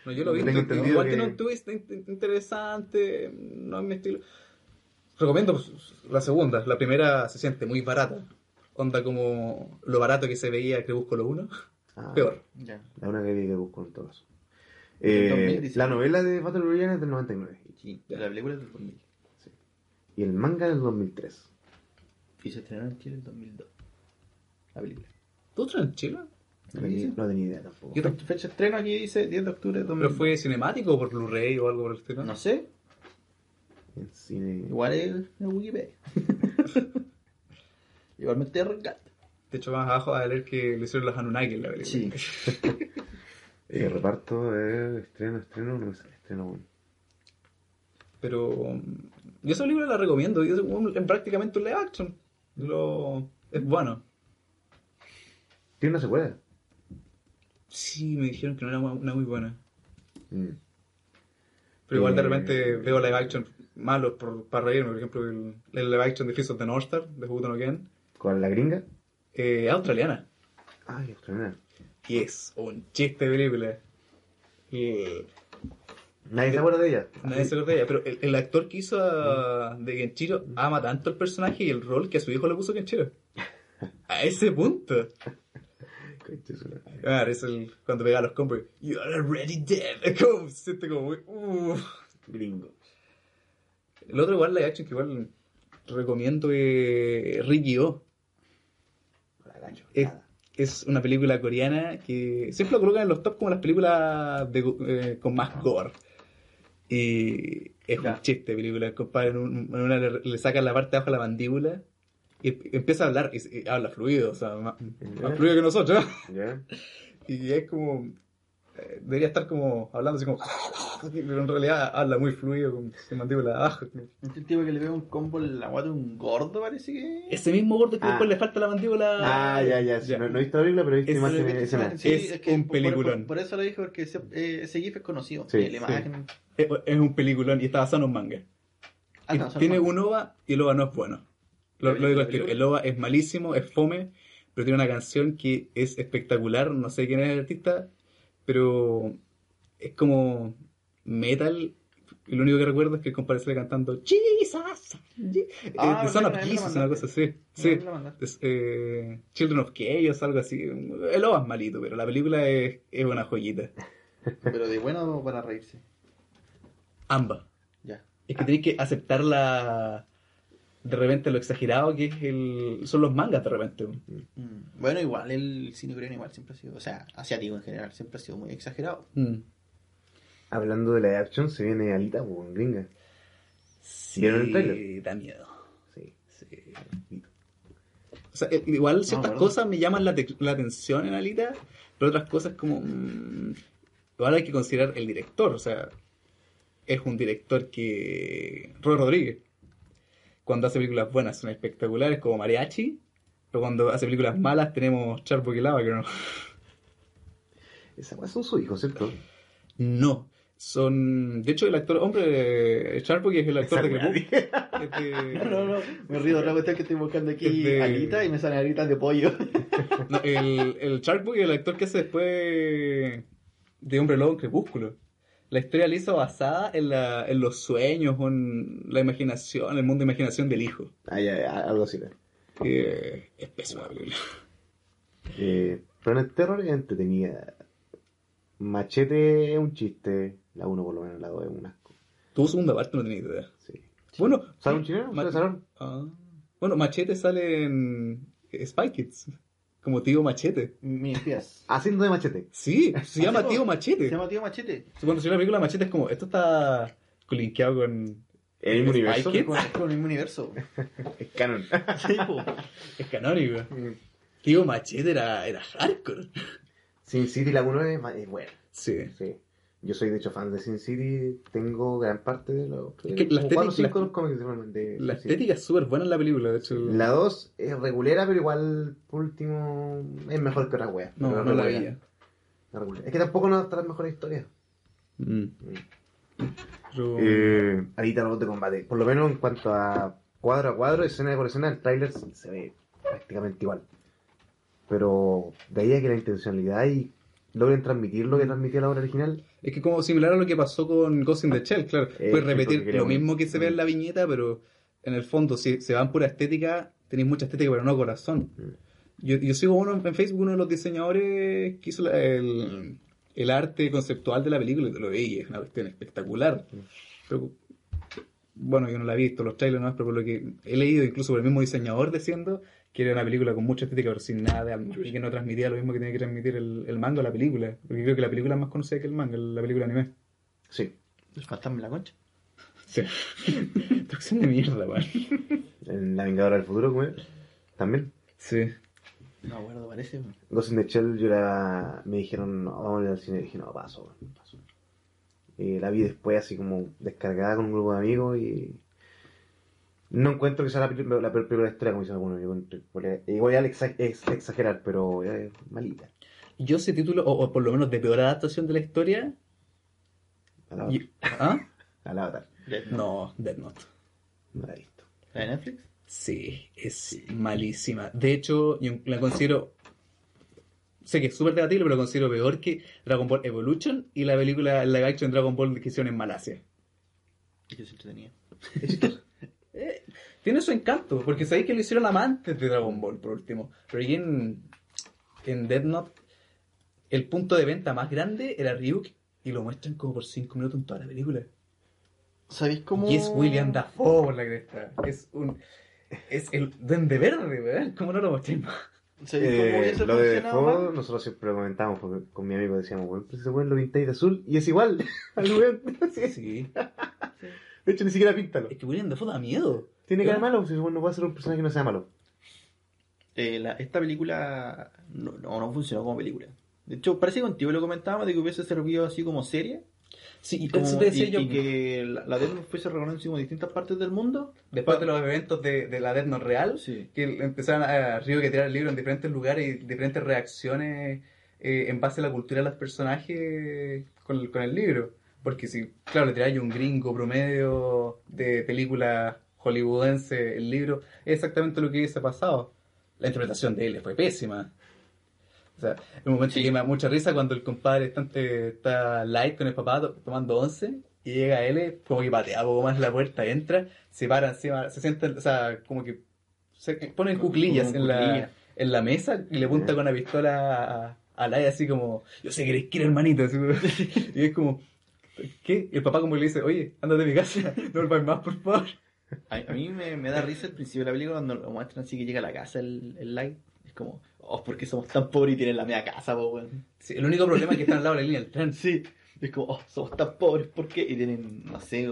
No, yo lo vi, Tengo igual tiene un twist in- interesante, no es mi estilo. Recomiendo pues, la segunda, la primera se siente muy barata. Onda como lo barato que se veía Crepúsculo 1, Ah, peor. Ya. La una que vi que busco en todo caso. Eh, 2019. la novela de Battle Royale es del 99 Sí. La película es del 2000. y el manga del 2003. Y se estrenó en Chile en 2002. La película. ¿Tú otro en Chile? No tenía, no tenía idea tampoco. Yo Fecha fecha de estreno aquí dice 10 de octubre de 2000. ¿Pero fue cinemático o por Blu-ray o algo por el estilo? No sé. En cine. Igual es en Wikipedia. Igual me estoy arrancando. De hecho, más abajo va a leer que le hicieron los Anunnaki en la película. Sí. Eh, reparto, eh, estreno, estreno, no sale estreno, bueno. Pero mm, yo esa película la recomiendo. Es, es prácticamente un live action. Lo, es bueno. Tiene una secuela. Sí, me dijeron que no era una muy buena. Mm. Pero igual de Eh, repente veo live action malos por, para reírme. Por ejemplo, el, el live action de Fist of the North Star, de Who Again, ¿Cuál, la gringa? eh, australiana. Ay, australiana. Y es un chiste película. Y Nadie se acuerda de ella. nadie se acuerda de ella. Pero el, el actor que hizo a- de Kenshiro ama tanto el personaje y el rol que a su hijo le puso Kenshiro. A ese punto. Ah, es el, cuando pega los combos. You are already dead. Como, siente como muy. uh. Gringo. El otro igual live action que igual recomiendo es Ricky O. Es, una película coreana que siempre lo colocan en los top como las películas de, eh, con más gore. Y es Ya. un chiste película. El compadre en, un- en una le, le sacan la parte de abajo de la mandíbula y em- empieza a hablar y, habla fluido, o sea, más, más fluido que nosotros. ¿Ya? Y es como. Eh, debería estar como hablando así como. Pero en realidad habla muy fluido con su mandíbula de abajo. Este tipo que le veo un combo en la guata de un gordo, parece que. Ese mismo gordo que Ah. después le falta la mandíbula. Ah, ya, ya. sí, No, no he visto la película, pero he visto Es- imágenes es- escenas. Sí, Es que un por- peliculón. Por, por eso lo dije, porque ese, eh, ese GIF es conocido. Sí, Eh, la sí. imagen. Es, es un peliculón y está basado en un manga. Ah, no, tiene más. un OVA y el OVA no es bueno. Lo, lo digo al. El OVA es malísimo, es fome, pero tiene una canción que es espectacular. No sé quién es el artista, pero es como metal. Y lo único que recuerdo es que el compadre sale cantando Jesus. Je-". Ah, Eh, Son of Jesus, una cosa así. Sí. Es, eh, Children of Chaos, algo así. El OVA es malito, pero la película es, es una joyita. Pero de bueno para reírse. Ambas. Ya. Es que tenéis que aceptar la. De repente lo exagerado que es el. son los mangas de repente. Mm. Bueno, igual el cine coreano igual siempre ha sido, o sea, asiático en general, siempre ha sido muy exagerado. Mm. Hablando de la action, se viene Alita, pues, gringa. Sí, ¿Vieron el da miedo. Sí. Sí. O sea, eh, igual ciertas cosas me llaman la, la atención en Alita, pero otras cosas como... mm, igual hay que considerar el director, o sea, es un director que... Roy Rodríguez. Cuando hace películas buenas son espectaculares como Mariachi, pero cuando hace películas malas tenemos Charbo que lava, no. Esa son sus hijos, ¿cierto? No. Son. De hecho, el actor. Hombre, Sharpo, que es el actor de Crepúsculo. es de- No, no, no, me río de otra cuestión que estoy buscando aquí Es de- alitas y me salen alitas de pollo. No, el, el Sharkboy es el actor que hace después de Hombre Lobo en Crepúsculo. La historia la hizo basada en, la, en los sueños, o en la imaginación, el mundo de imaginación del hijo. Ah, ya, ya, algo así. Que es película. Eh, Planet Terror es entretenida. Machete es un chiste. La 1 por lo menos, la 2 es un asco. Tuvo segunda parte, no tenía idea. Sí. Bueno, ¿Sale un chileno? Ma- ¿Ustedes saben? ah, bueno, Machete sale en Spy Kids, como tío Machete. Mis espías. Haciendo de machete. Sí, se llama tío Se Machete. llama tío Machete. Cuando se ve la película Machete es como, esto está linkeado con... El mismo universo. Con, con el mismo universo. Es canon. Sí, po. Es canónico. Tío Machete era, era hardcore. Sin City la 1 es, es buena. Sí. Sí. Yo soy de hecho fan de Sin City. Tengo gran parte de los. Es que la estética- cinco de los cómics de- de La estética es súper buena en la película, de hecho. La 2 es regulera, pero igual, por último, es mejor que otra wea. No, no la veía. Es que tampoco nos trae las mejores historias. Mm. Pero- Eh, Alita Robot de Combate. Por lo menos en cuanto a cuadro a cuadro, escena por escena, el tráiler se ve prácticamente igual. Pero de ahí a que la intencionalidad y logren transmitir lo que transmitía la obra original, Es que como similar a lo que pasó con Ghost in the Shell, claro. Eh, Puedes repetir lo mismo que se ve en la viñeta, pero en el fondo, si se van pura estética, tenéis mucha estética, pero no corazón. Mm. Yo, yo sigo uno en Facebook, uno de los diseñadores que hizo la- el, el arte conceptual de la película, te lo veía, es una cuestión espectacular. Pero, bueno, yo no la he visto, los trailers no, pero por lo que he leído, incluso por el mismo diseñador diciendo que era una película con mucha estética, pero sin nada de alma, y que no transmitía lo mismo que tenía que transmitir el, el manga o la película. Porque creo que la película es más conocida que el manga, la película anime. sí. El fantasma en la concha. Sí. De mierda, weón. En La Vengadora del Futuro, como es, también. Sí. No acuerdo, parece. weón. Ghost in the Shell, yo la, me dijeron, no, vamos a ir al cine. Y dije, no, paso, weón, paso. Eh, la vi después así como descargada con un grupo de amigos y... No encuentro que sea la, peli- la peor película de la historia, como dicen algunos. Yo Igual al exa- ex- exagerar, pero es malita. Yo ese título, o, o por lo menos de peor adaptación de la historia. A la, y- ¿Ah? a la otra. Death. No, Death Note. No la he visto. ¿La de Netflix? Sí, es malísima. De hecho, yo la considero. Sé que es súper debatible, pero la considero peor que Dragon Ball Evolution y la película live action Dragon Ball que hicieron en Malasia. Y que se entretenía. Tiene su encanto, porque sabéis que lo hicieron amantes de Dragon Ball, por último. Pero aquí en, en Death Note, el punto de venta más grande era Ryuk y lo muestran como por 5 minutos en toda la película. ¿Sabéis cómo...? Y es William Dafoe por la cresta. Es un. Es el Duende Verde, ¿verdad? ¿Cómo no lo mostré más? ¿Sabéis cómo Eh, lo de más? nosotros siempre lo comentábamos porque con mi amigo decíamos, bueno, pues ese weón lo pintáis de azul y es igual al weón. Sí. Sí. De hecho, ni siquiera píntalo. Es que William Dafoe da miedo. Tiene cara malo, si no puede ser un personaje que no sea malo. Eh, la- esta película no, no, no funcionó como película. De hecho, parece que contigo lo comentábamos de que hubiese servido así como serie. Sí, y Como- eso te decía y, yo. y que la, la Death Note fuese reconocida en distintas partes del mundo. Después de los eventos de, de la Death Note real, Sí. que empezaron a Río que tirar el libro en diferentes lugares y diferentes reacciones eh, en base a la cultura de los personajes con el, con el libro. Porque si, claro, tiráis un gringo promedio de película hollywoodense el libro, es exactamente lo que hubiese pasado. La interpretación de él fue pésima. O sea, en un momento Sí. que me da mucha risa cuando el compadre está, está light con el papá to- tomando once y llega él, como que patea poco más la puerta, entra, se para encima, se sienta, o sea, como que se ponen cuclillas en la, en la mesa y le apunta con la pistola a, a Lai así como, yo sé que eres quiero hermanito, así y es como, ¿qué? Y el papá como le dice, oye, ándate de mi casa, no volváis más, por favor. A, a mí me, me da risa al principio de la película cuando lo muestran así que llega a la casa el, el light. Es como, oh, ¿por qué somos tan pobres y tienen la media casa, po, weón? Sí, el único problema es que están al lado de la línea del tren. Sí. Es como, oh, somos tan pobres, ¿por qué? Y tienen, no sé,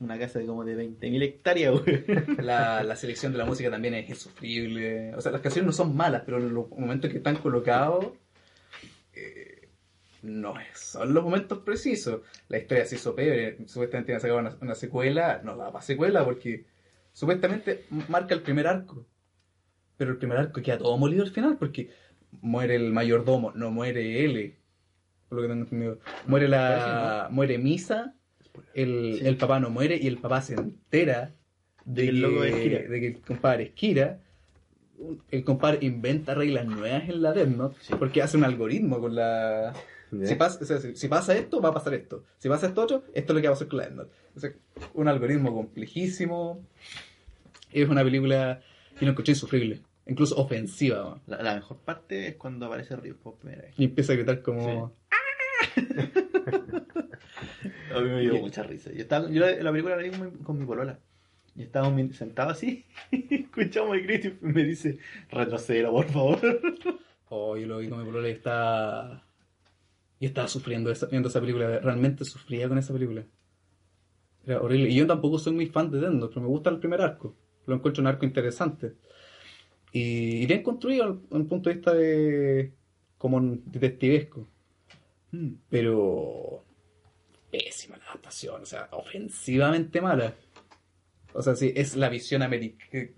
una casa de como de 20.000 hectáreas, weón. La, la selección de la música también es insufrible. O sea, las canciones no son malas, pero en los momentos que están colocados eh, no es- son los momentos precisos. La historia se hizo peor. Supuestamente iban a sacar una, una secuela. No da para secuela porque supuestamente marca el primer arco. Pero el primer arco queda todo molido al final porque muere el mayordomo, no muere L. Por lo que tengo entendido. Muere la. Muere Misa. El, Sí. el papá no muere y el papá se entera de, De que el loco Kira. de que el compadre es Kira. El compadre inventa reglas nuevas en la Note Sí. porque hace un algoritmo con la. Si pasa, o sea, si- si pasa esto, va a pasar esto. Si pasa esto otro, esto es lo que va a pasar con la. O sea, un algoritmo complejísimo. Es una película que no encontré insufrible. Incluso ofensiva. La, la mejor parte es cuando aparece Ryu por primera vez. Y empieza a gritar como... A mí me dio mucha risa. Yo, estaba, yo la, la película la vi con mi, con mi polola. Y estábamos sentados así. escuchamos el grito y me dice: retroceda, por favor. Oh, yo lo vi con mi polola y está... Y estaba sufriendo esa- viendo esa película. Realmente sufría con esa película. Era horrible. Y yo tampoco soy muy fan de Death Note, pero me gusta el primer arco. Lo encuentro un arco interesante. Y, y bien construido desde el punto de vista de... como un detectivesco. Pero... Pésima la adaptación. O sea, ofensivamente mala. O sea, si es la visión americana...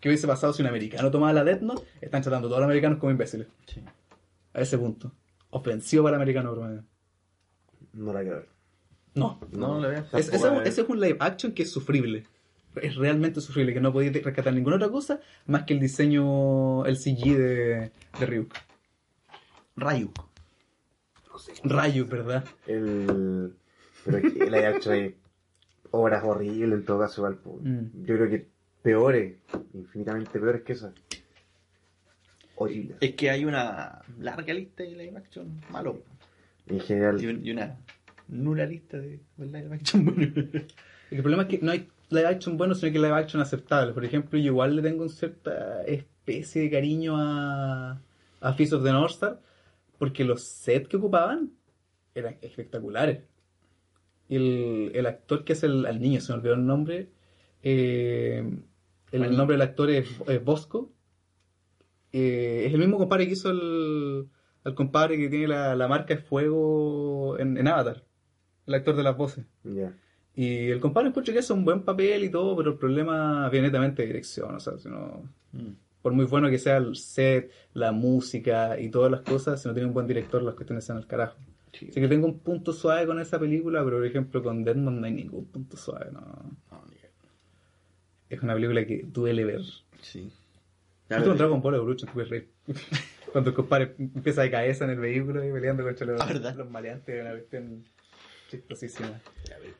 ¿Qué hubiese pasado si un americano tomaba la Death Note? Están tratando a todos los americanos como imbéciles. Sí. A ese punto. Ofensivo para el americano promedio. No la quiero ver. No. No, no la veo. Es- ese, ese es un live action que es sufrible. Es realmente sufrible, que no podéis rescatar ninguna otra cosa más que el diseño, el CG de, de Ryuk. Ryu. Rayos, ¿verdad? El... Pero que la hecho hay obras horribles en todo caso. Mm. Yo creo que peores, infinitamente peores que esas. Es que hay una larga lista de live action malo. En general, Y, un- y una nula lista de live action bueno. El problema es que no hay live action bueno, sino que live action aceptable. Por ejemplo, yo igual le tengo una cierta especie de cariño a, a Fist of the North Star, porque los sets que ocupaban eran espectaculares. Y el, el actor que hace el, al niño, se me olvidó el nombre, eh, el, nombre del actor es, es Bosco. Eh, es el mismo compadre que hizo el, el compadre que tiene la, la marca de fuego en, en Avatar, el actor de las voces. Ya. Y el compadre encuentro que hace un buen papel y todo, pero el problema viene netamente de dirección, o sea, si no- Mm. por muy bueno que sea el set, la música y todas las cosas, si no tiene un buen director, las cuestiones sean al carajo. Sí. Así que tengo un punto suave con esa película, pero por ejemplo con Deadman no hay ningún punto suave, no. Es una película que duele ver. Sí. Yo te Dragon Ball Evolution, te puedes reír. Cuando el compadre empieza de cabeza en el vehículo y peleando contra los, ¿verdad? los maleantes, una cuestión chistosísima.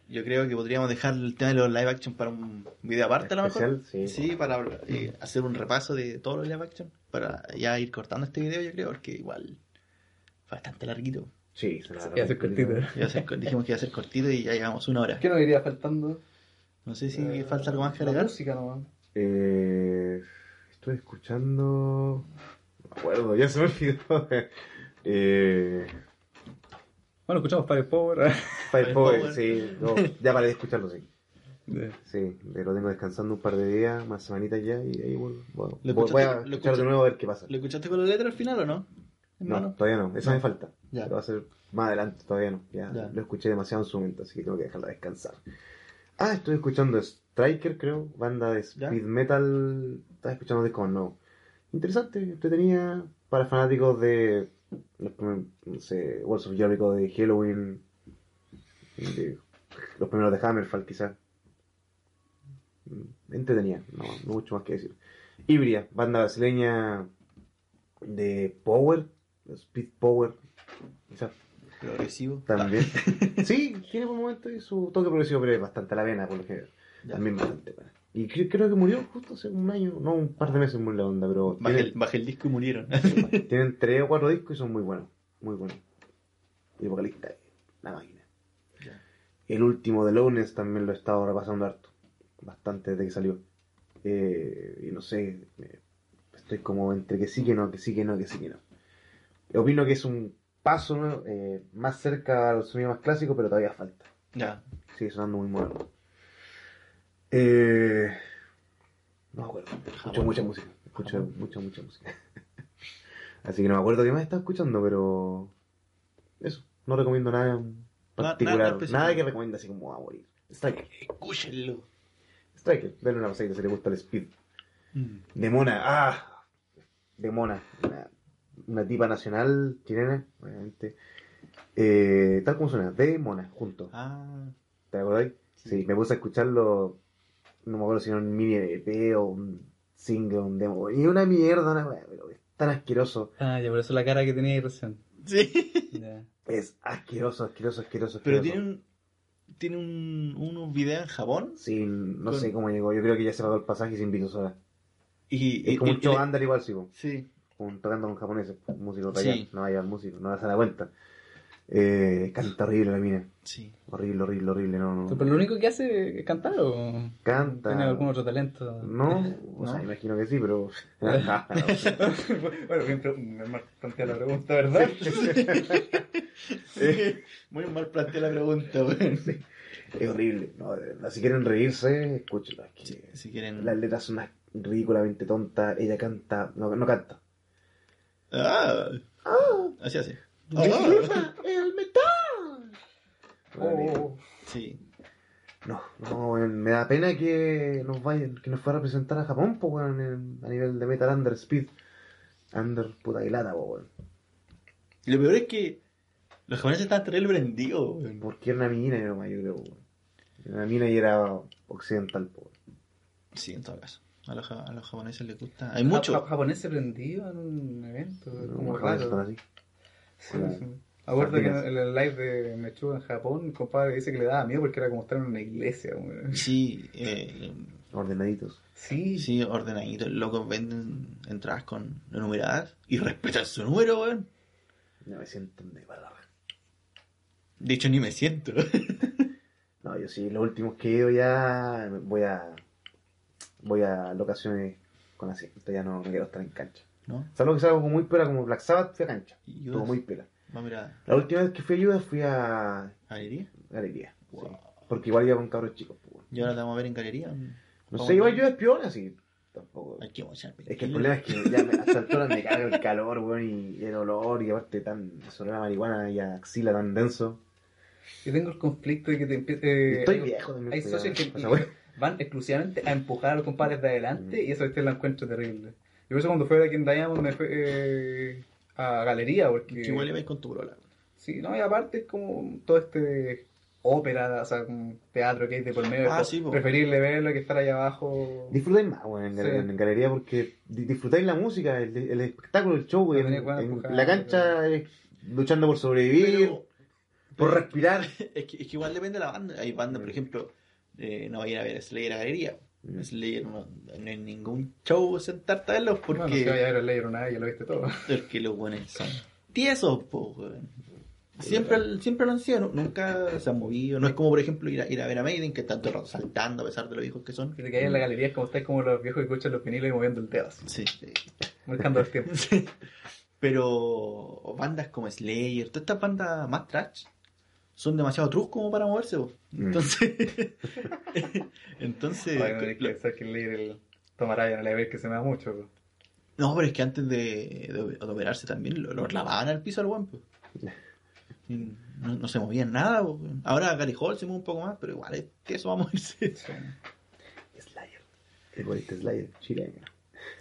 Yo creo que podríamos dejar el tema de los live action para un video aparte a lo mejor. Especial, sí. para eh, hacer un repaso de todos los live action. Para ya ir cortando este video, yo creo, porque igual fue bastante larguito. Sí, se Iba a ser cortito. Dijimos que iba a ser cortito y ya llevamos una hora. ¿Qué nos iría faltando? No sé si falta algo más que La agregar. música nomás. Eh, estoy escuchando. No me acuerdo, ya se me olvidó. eh, Bueno, escuchamos Fire Power. Fire Fire Power, Power. sí. no, ya paré de escucharlo, sí. Sí, lo tengo descansando un par de días, más semanitas ya, y ahí vuelvo. Bueno, ¿Lo voy, voy a lo escuchar de nuevo a ver qué pasa. ¿Lo escuchaste con la letra al final o no? No, Hermano. todavía no, eso No. me falta. Ya. Pero va a ser más adelante, todavía no. Ya, Ya. lo escuché demasiado en su momento, así que tengo que dejarla descansar. Ah, estoy escuchando Striker, creo, banda de Ya. speed metal. Estaba escuchando discos no. Interesante, entretenida, para fanáticos de, los primeros, no sé, Walls of Jericho, de Halloween, de los primeros de Hammerfall, quizás. Mm, Entretenida, no, no mucho más que decir. Ibria, banda brasileña de Power, Speed Power, quizás Progresivo. también. sí, tiene por momentos y su toque progresivo, pero es bastante a la vena, por lo general. Ya. También bastante. Y cre- creo que murió justo hace un año, no, un par de meses murió la onda, pero Bajé el, tienen, bajé el disco y murieron. tienen tres o cuatro discos y son muy buenos, muy buenos. Y vocalista, la máquina. Ya. El último de Lowness también lo he estado repasando harto, bastante desde que salió. Eh, y no sé, eh, estoy como entre que sí que no, que sí que no, que sí que no. Opino que es un paso ¿no? Eh, más cerca al sonido más clásico, pero todavía falta. ya. Sigue sonando muy moderno. Eh, no me acuerdo. Escucho Japón. mucha música. Escucho Japón. mucha, mucha música. Así que no me acuerdo qué más estaba escuchando, pero. Eso. No recomiendo nada en nada particular. Nada, que recomiende así como a morir. Striker. Escúchenlo. Striker. Dale una pasadita si le gusta el speed. Mm. De Mona. ¡Ah! De Mona. Una, una tipa nacional chilena, obviamente. Eh, tal como suena. De Mona, junto. Ah, ¿Te acordáis? Sí, me puse a escucharlo. No me acuerdo si era un mini EP o un single, un demo. Y una mierda, una wea, pero es tan asqueroso. Ah, ya por eso la cara que tenía ahí recién. sí. Es asqueroso, asqueroso, asqueroso. Pero asqueroso. tiene un, tiene un, unos videos en Japón Sí, no Con- sé cómo llegó. Yo creo que ya se pagó el pasaje y se invitó sola. y... Es como y- un show y- igual, sí. Sí. Un- tocando con japoneses, po, músicos de Sí. allá. No va a llevar músico, no se da cuenta. Eh, canta horrible la mina. Sí. Horrible, horrible, horrible. No, no. ¿Pero lo único que hace es cantar o Canta. tiene algún otro talento? No, o ¿No? sea, imagino que sí, pero. bueno, bien, me me plantea la pregunta, ¿verdad? Eh, Muy mal planteé la pregunta, weón. Es horrible. No, si quieren reírse, escúchenlo. es que Sí, si quieren... Las letras son unas ridículamente tontas. Ella canta. No, no canta. Ah, ¡Ah! así hace. ¡Me Ah. flipa el metal! Oh. Sí. No, no, me da pena que nos vaya, que nos fuera a representar a Japón, pues, weón, en- a nivel de metal under speed. Under puta y lata, pues, weón. Y lo peor es que los japoneses están terrible prendidos, weón. Porque era una mina, yo creo, weón. Era una mina y era occidental, pues. weón. Sí, en todo caso. A los, ja- a los japoneses les gusta. Hay mucho. Ja- japonés se prendió en un evento, No, como japoneses raro. así. Sí, sí. Acuerdo que en el live de Mechuga en Japón, mi compadre dice que le daba miedo porque era como estar en una iglesia. güey. Sí, eh, Ordenaditos. Sí, sí, ordenaditos. Locos venden entradas con enumeradas y respetan su número, weón. No me siento de palabra. De hecho, ni me siento. No, yo sí, los últimos que he ido ya voy a voy a locaciones con asiento, ya no, no quiero estar en cancha. ¿No? Salvo que sea algo muy pela como Black Sabbath, fui a cancha. Estuvo muy pela. La última vez que fui a Ayuda fui a galería. Galería. Wow. sí. Porque igual iba con cabros chicos. pues, bueno. Y ahora te vamos a ver en galería. No sé, a- igual Ayuda es piola, sí. tampoco. Hay que mochar. Es que el problema es que ya me, a esta altura me carga el calor, weón, y el olor, y aparte tan sobre la marihuana y axila tan denso. Yo tengo el conflicto de que te empiece. Estoy viejo también. Hay pues, socios que weá. Van exclusivamente a empujar a los compadres de adelante y eso este lo encuentro terrible. Yo por eso cuando fui aquí en Diamond me fui eh, a galería porque... Que igual ibais con tu brola. Sí, no, y aparte es como todo este ópera, o sea, como teatro que hay de por medio. Ah, sí, po. preferible verlo que estar allá abajo. Disfrutáis más, weón, en, gal- Sí. en galería porque di- disfrutáis la música, el, el espectáculo, el show, La en, la cancha es luchando por sobrevivir, Pero, por respirar. es, que, es que igual depende de la banda. Hay bandas, por ejemplo, eh, no va a ir a ver Slayer a galería. Mm. Slayer no, no hay ningún show sentarte a verlos porque, si vaya a ver el Layer nada, ya lo viste todo. porque los buenos son tiesos, po, weón. Siempre, siempre lo han sido, nu- nunca se han movido. No es como, por ejemplo, ir a, ir a ver a Maiden, que el rato saltando a pesar de los viejos que son. Que te caes en la galería es como estáis como los viejos que escuchan los vinilos y moviendo el dedo, así, Sí. marcando el tiempo. Sí. Pero bandas como Slayer, todas estas bandas más trash, son demasiado trus como para moverse. po. Mm. Entonces, entonces, Ay, no, es que pensar que el el tomará no le ve que se me da mucho. po. no, pero es que antes de, de, de operarse también lo, lo lavaban al piso al guampo. No, no se movían nada. po. Ahora Gary Hall se mueve un poco más, pero igual es que eso va a moverse. Slayer. El bonito Slayer, chileno.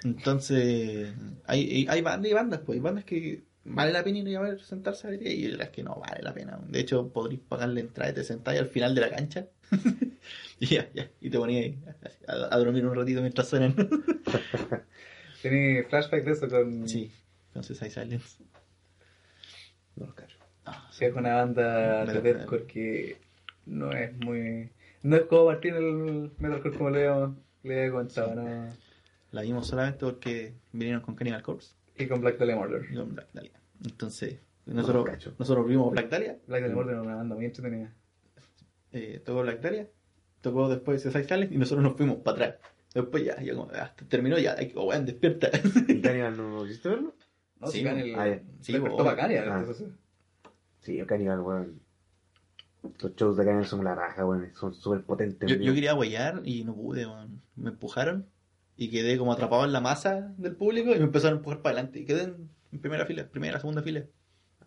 Entonces, hay, hay, hay bandas y bandas, pues hay bandas que vale la pena ir a ver sentarse a ver y las que no vale la pena. De hecho, podréis pagar la entrada y te sentáis al final de la cancha y ya, ya, y te ponías ahí a, a dormir un ratito mientras suenan. Tenía flashback de eso con. sí, entonces hay silence. No lo cacho. Ah, Sí, es una banda de deathcore que no es muy. No es como Martín el metalcore como le había contado, ¿no? La vimos solamente porque vinieron con Cannibal Corpse Y con Black Dahlia Murder. y con Black Dahlia. Entonces, No nosotros, cacho. nosotros vimos Black Dahlia, Black Dahlia Murder era una banda muy entretenida. eh, tocó Black Dahlia, tocó después Suicide Silence y nosotros nos fuimos para atrás. Después ya, ya como, hasta terminó ya, ay, oh, weón, despierta. ¿Y Cannibal no lo hiciste verlo? No, Sí, si Cannibal ah. Sí, despertó bacán, ya, ah. Sí, weón. Los shows de Cannibal son la raja, weón. Son súper potentes. Yo, yo quería huellar y no pude, weón. me empujaron y quedé como atrapado en la masa del público y me empezaron a empujar para adelante y quedé en, en primera fila, primera, segunda fila.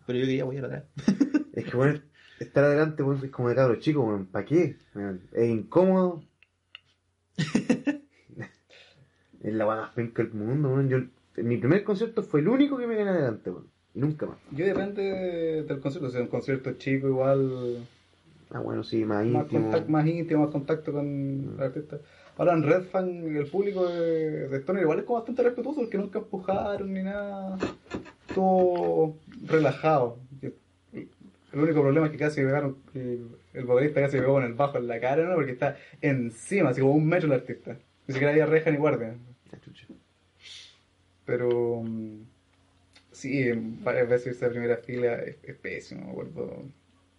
Pero yo quería huellar atrás. Es que, weón, estar adelante, weón, es como de cabros chicos, weón. ¿Para qué? Es incómodo. es la más penca del mundo, weón. Yo, en mi primer concierto fue el único que me gané adelante. Y nunca más. Yo depende del concierto, si es un concierto chico igual Ah, bueno, sí, más más íntimo. contacto, más íntimo, más contacto con el artista. Ahora en Red Fan, el público de, de Stoner igual es como bastante respetuoso porque nunca empujaron ni nada. Todo relajado. El único problema es que casi pegaron, el, vocalista casi pegó con el bajo en la cara, ¿no? Porque está encima, así como un metro el artista. Ni siquiera había reja ni guardia. Pero mm, sí, varias veces esa primera fila es, es pésimo, me acuerdo.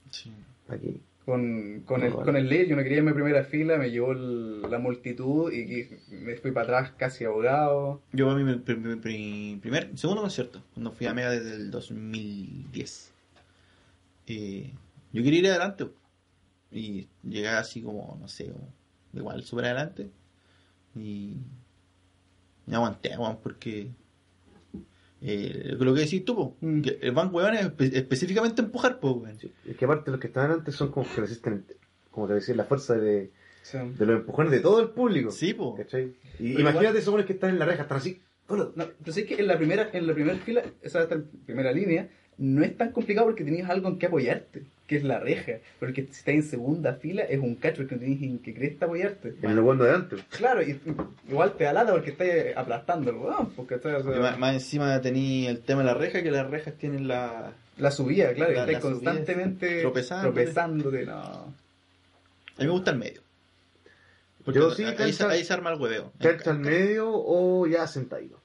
Sí. ¿Para qué? Con, con, el, vale. con el lead, yo no quería irme en primera fila, me llevó el- la multitud y, y me fui para atrás casi ahogado. Yo a mi pri- primer, segundo concierto, cuando fui a Mega desde el 2010. Eh, yo quería ir adelante y llegué así como, no sé, como, igual súper adelante y me aguanté, weón, porque eh, lo que decís tú, po, Mm. que el van weón es espe- específicamente empujar, po. Sí, Es que aparte los que están adelante son como que resisten, como te decía, la fuerza de, O sea, de los empujones de todo el público. Sí, po. ¿Cachai? Y Pero imagínate igual- que están en la reja, están así. no, pero sí que en la primera, en la primera fila, esa esta primera línea, no es tan complicado porque tenías algo en que apoyarte, que es la reja. Porque si estás en segunda fila es un cacho porque no tienes en qué cresta apoyarte. En el cuando de antes. Claro, y igual te da lata porque estás aplastando el weón, porque estás, o sea, Y más, más encima tenía el tema de la reja, que las rejas tienen la... la subida, claro, La- y estás la subida, constantemente tropezándote. tropezándote, no. A mí me gusta el medio. Porque Yo sí, ahí, cancha- ahí se arma el hueveo. Cancha al medio o ya sentadito.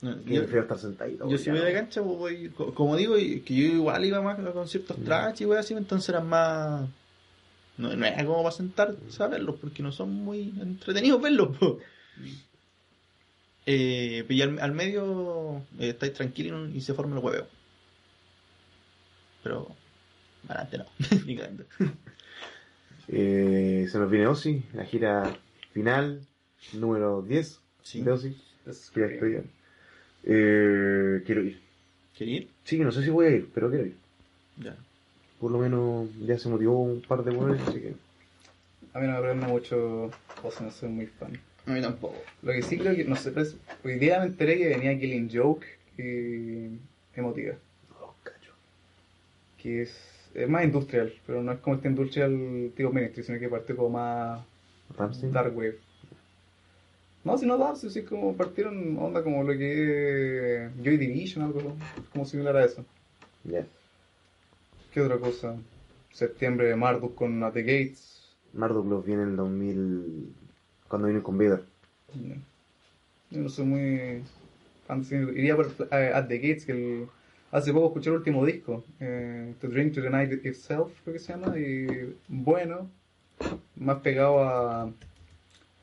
No, Yo yo, prefiero estar sentadito. yo si voy no. de cancha, pues voy, co- como digo, y- que yo igual iba más a conciertos Mm. trash y wey así, entonces eran más... No, no era como para sentarse a verlos, porque no son muy entretenidos verlos. po. Eh, y al, al medio eh, estáis tranquilos y se forma el hueveo. Pero adelante no, ni cagando. Eh, se nos viene Ozzy, la gira final, número 10. Sí. Sí. Es Que ya estoy ya. Eh, quiero ir. ¿Quería ir? Sí, no sé si voy a ir, pero quiero ir. Ya. Por lo menos ya se motivó un par de buenos, así que. A mí no me prende mucho, o sea, no soy muy fan. A mí tampoco. Lo que sí creo que, no sé, pues, hoy día me enteré que venía Killing Joke y Emotiva, Oh, cacho. que es, es más industrial, pero no es como este industrial tipo Ministry, sino que parte como más Ramstein. Dark Wave. No, si no Dark, sí, como partieron onda como lo que es Joy Division, algo como similar a eso. Ya. ¿Qué otra cosa? Septiembre, Marduk con At the Gates. Marduk los viene en el 2000. Cuando vino con Vader. Yo no soy muy fan, iría por eh, At the Gates, que el- hace poco escuché el último disco, eh, To Drink to the Night Itself, creo que se llama, y bueno, más pegado a,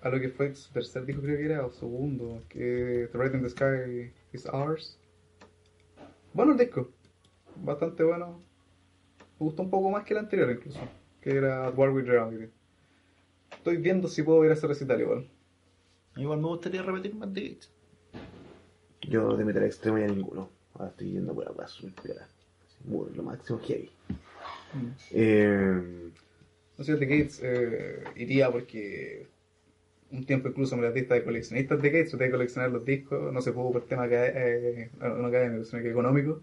a lo que fue su tercer disco, creo que era, o segundo, que The Red in the Sky is Ours. Bueno el disco, bastante bueno, me gustó un poco más que el anterior incluso, que era War with Reality. Estoy viendo si puedo ir a ese recital igual. Igual me gustaría repetir más de Gates. Yo de meter extremo ya ninguno. Ahora estoy yendo por piola. Así, muy- Lo máximo heavy. Eh, No sé, The Gates eh, iría porque un tiempo incluso me las lista de coleccionistas de Gates, traté de coleccionar los discos, no se pudo por tema eh, no académico, sino que económico.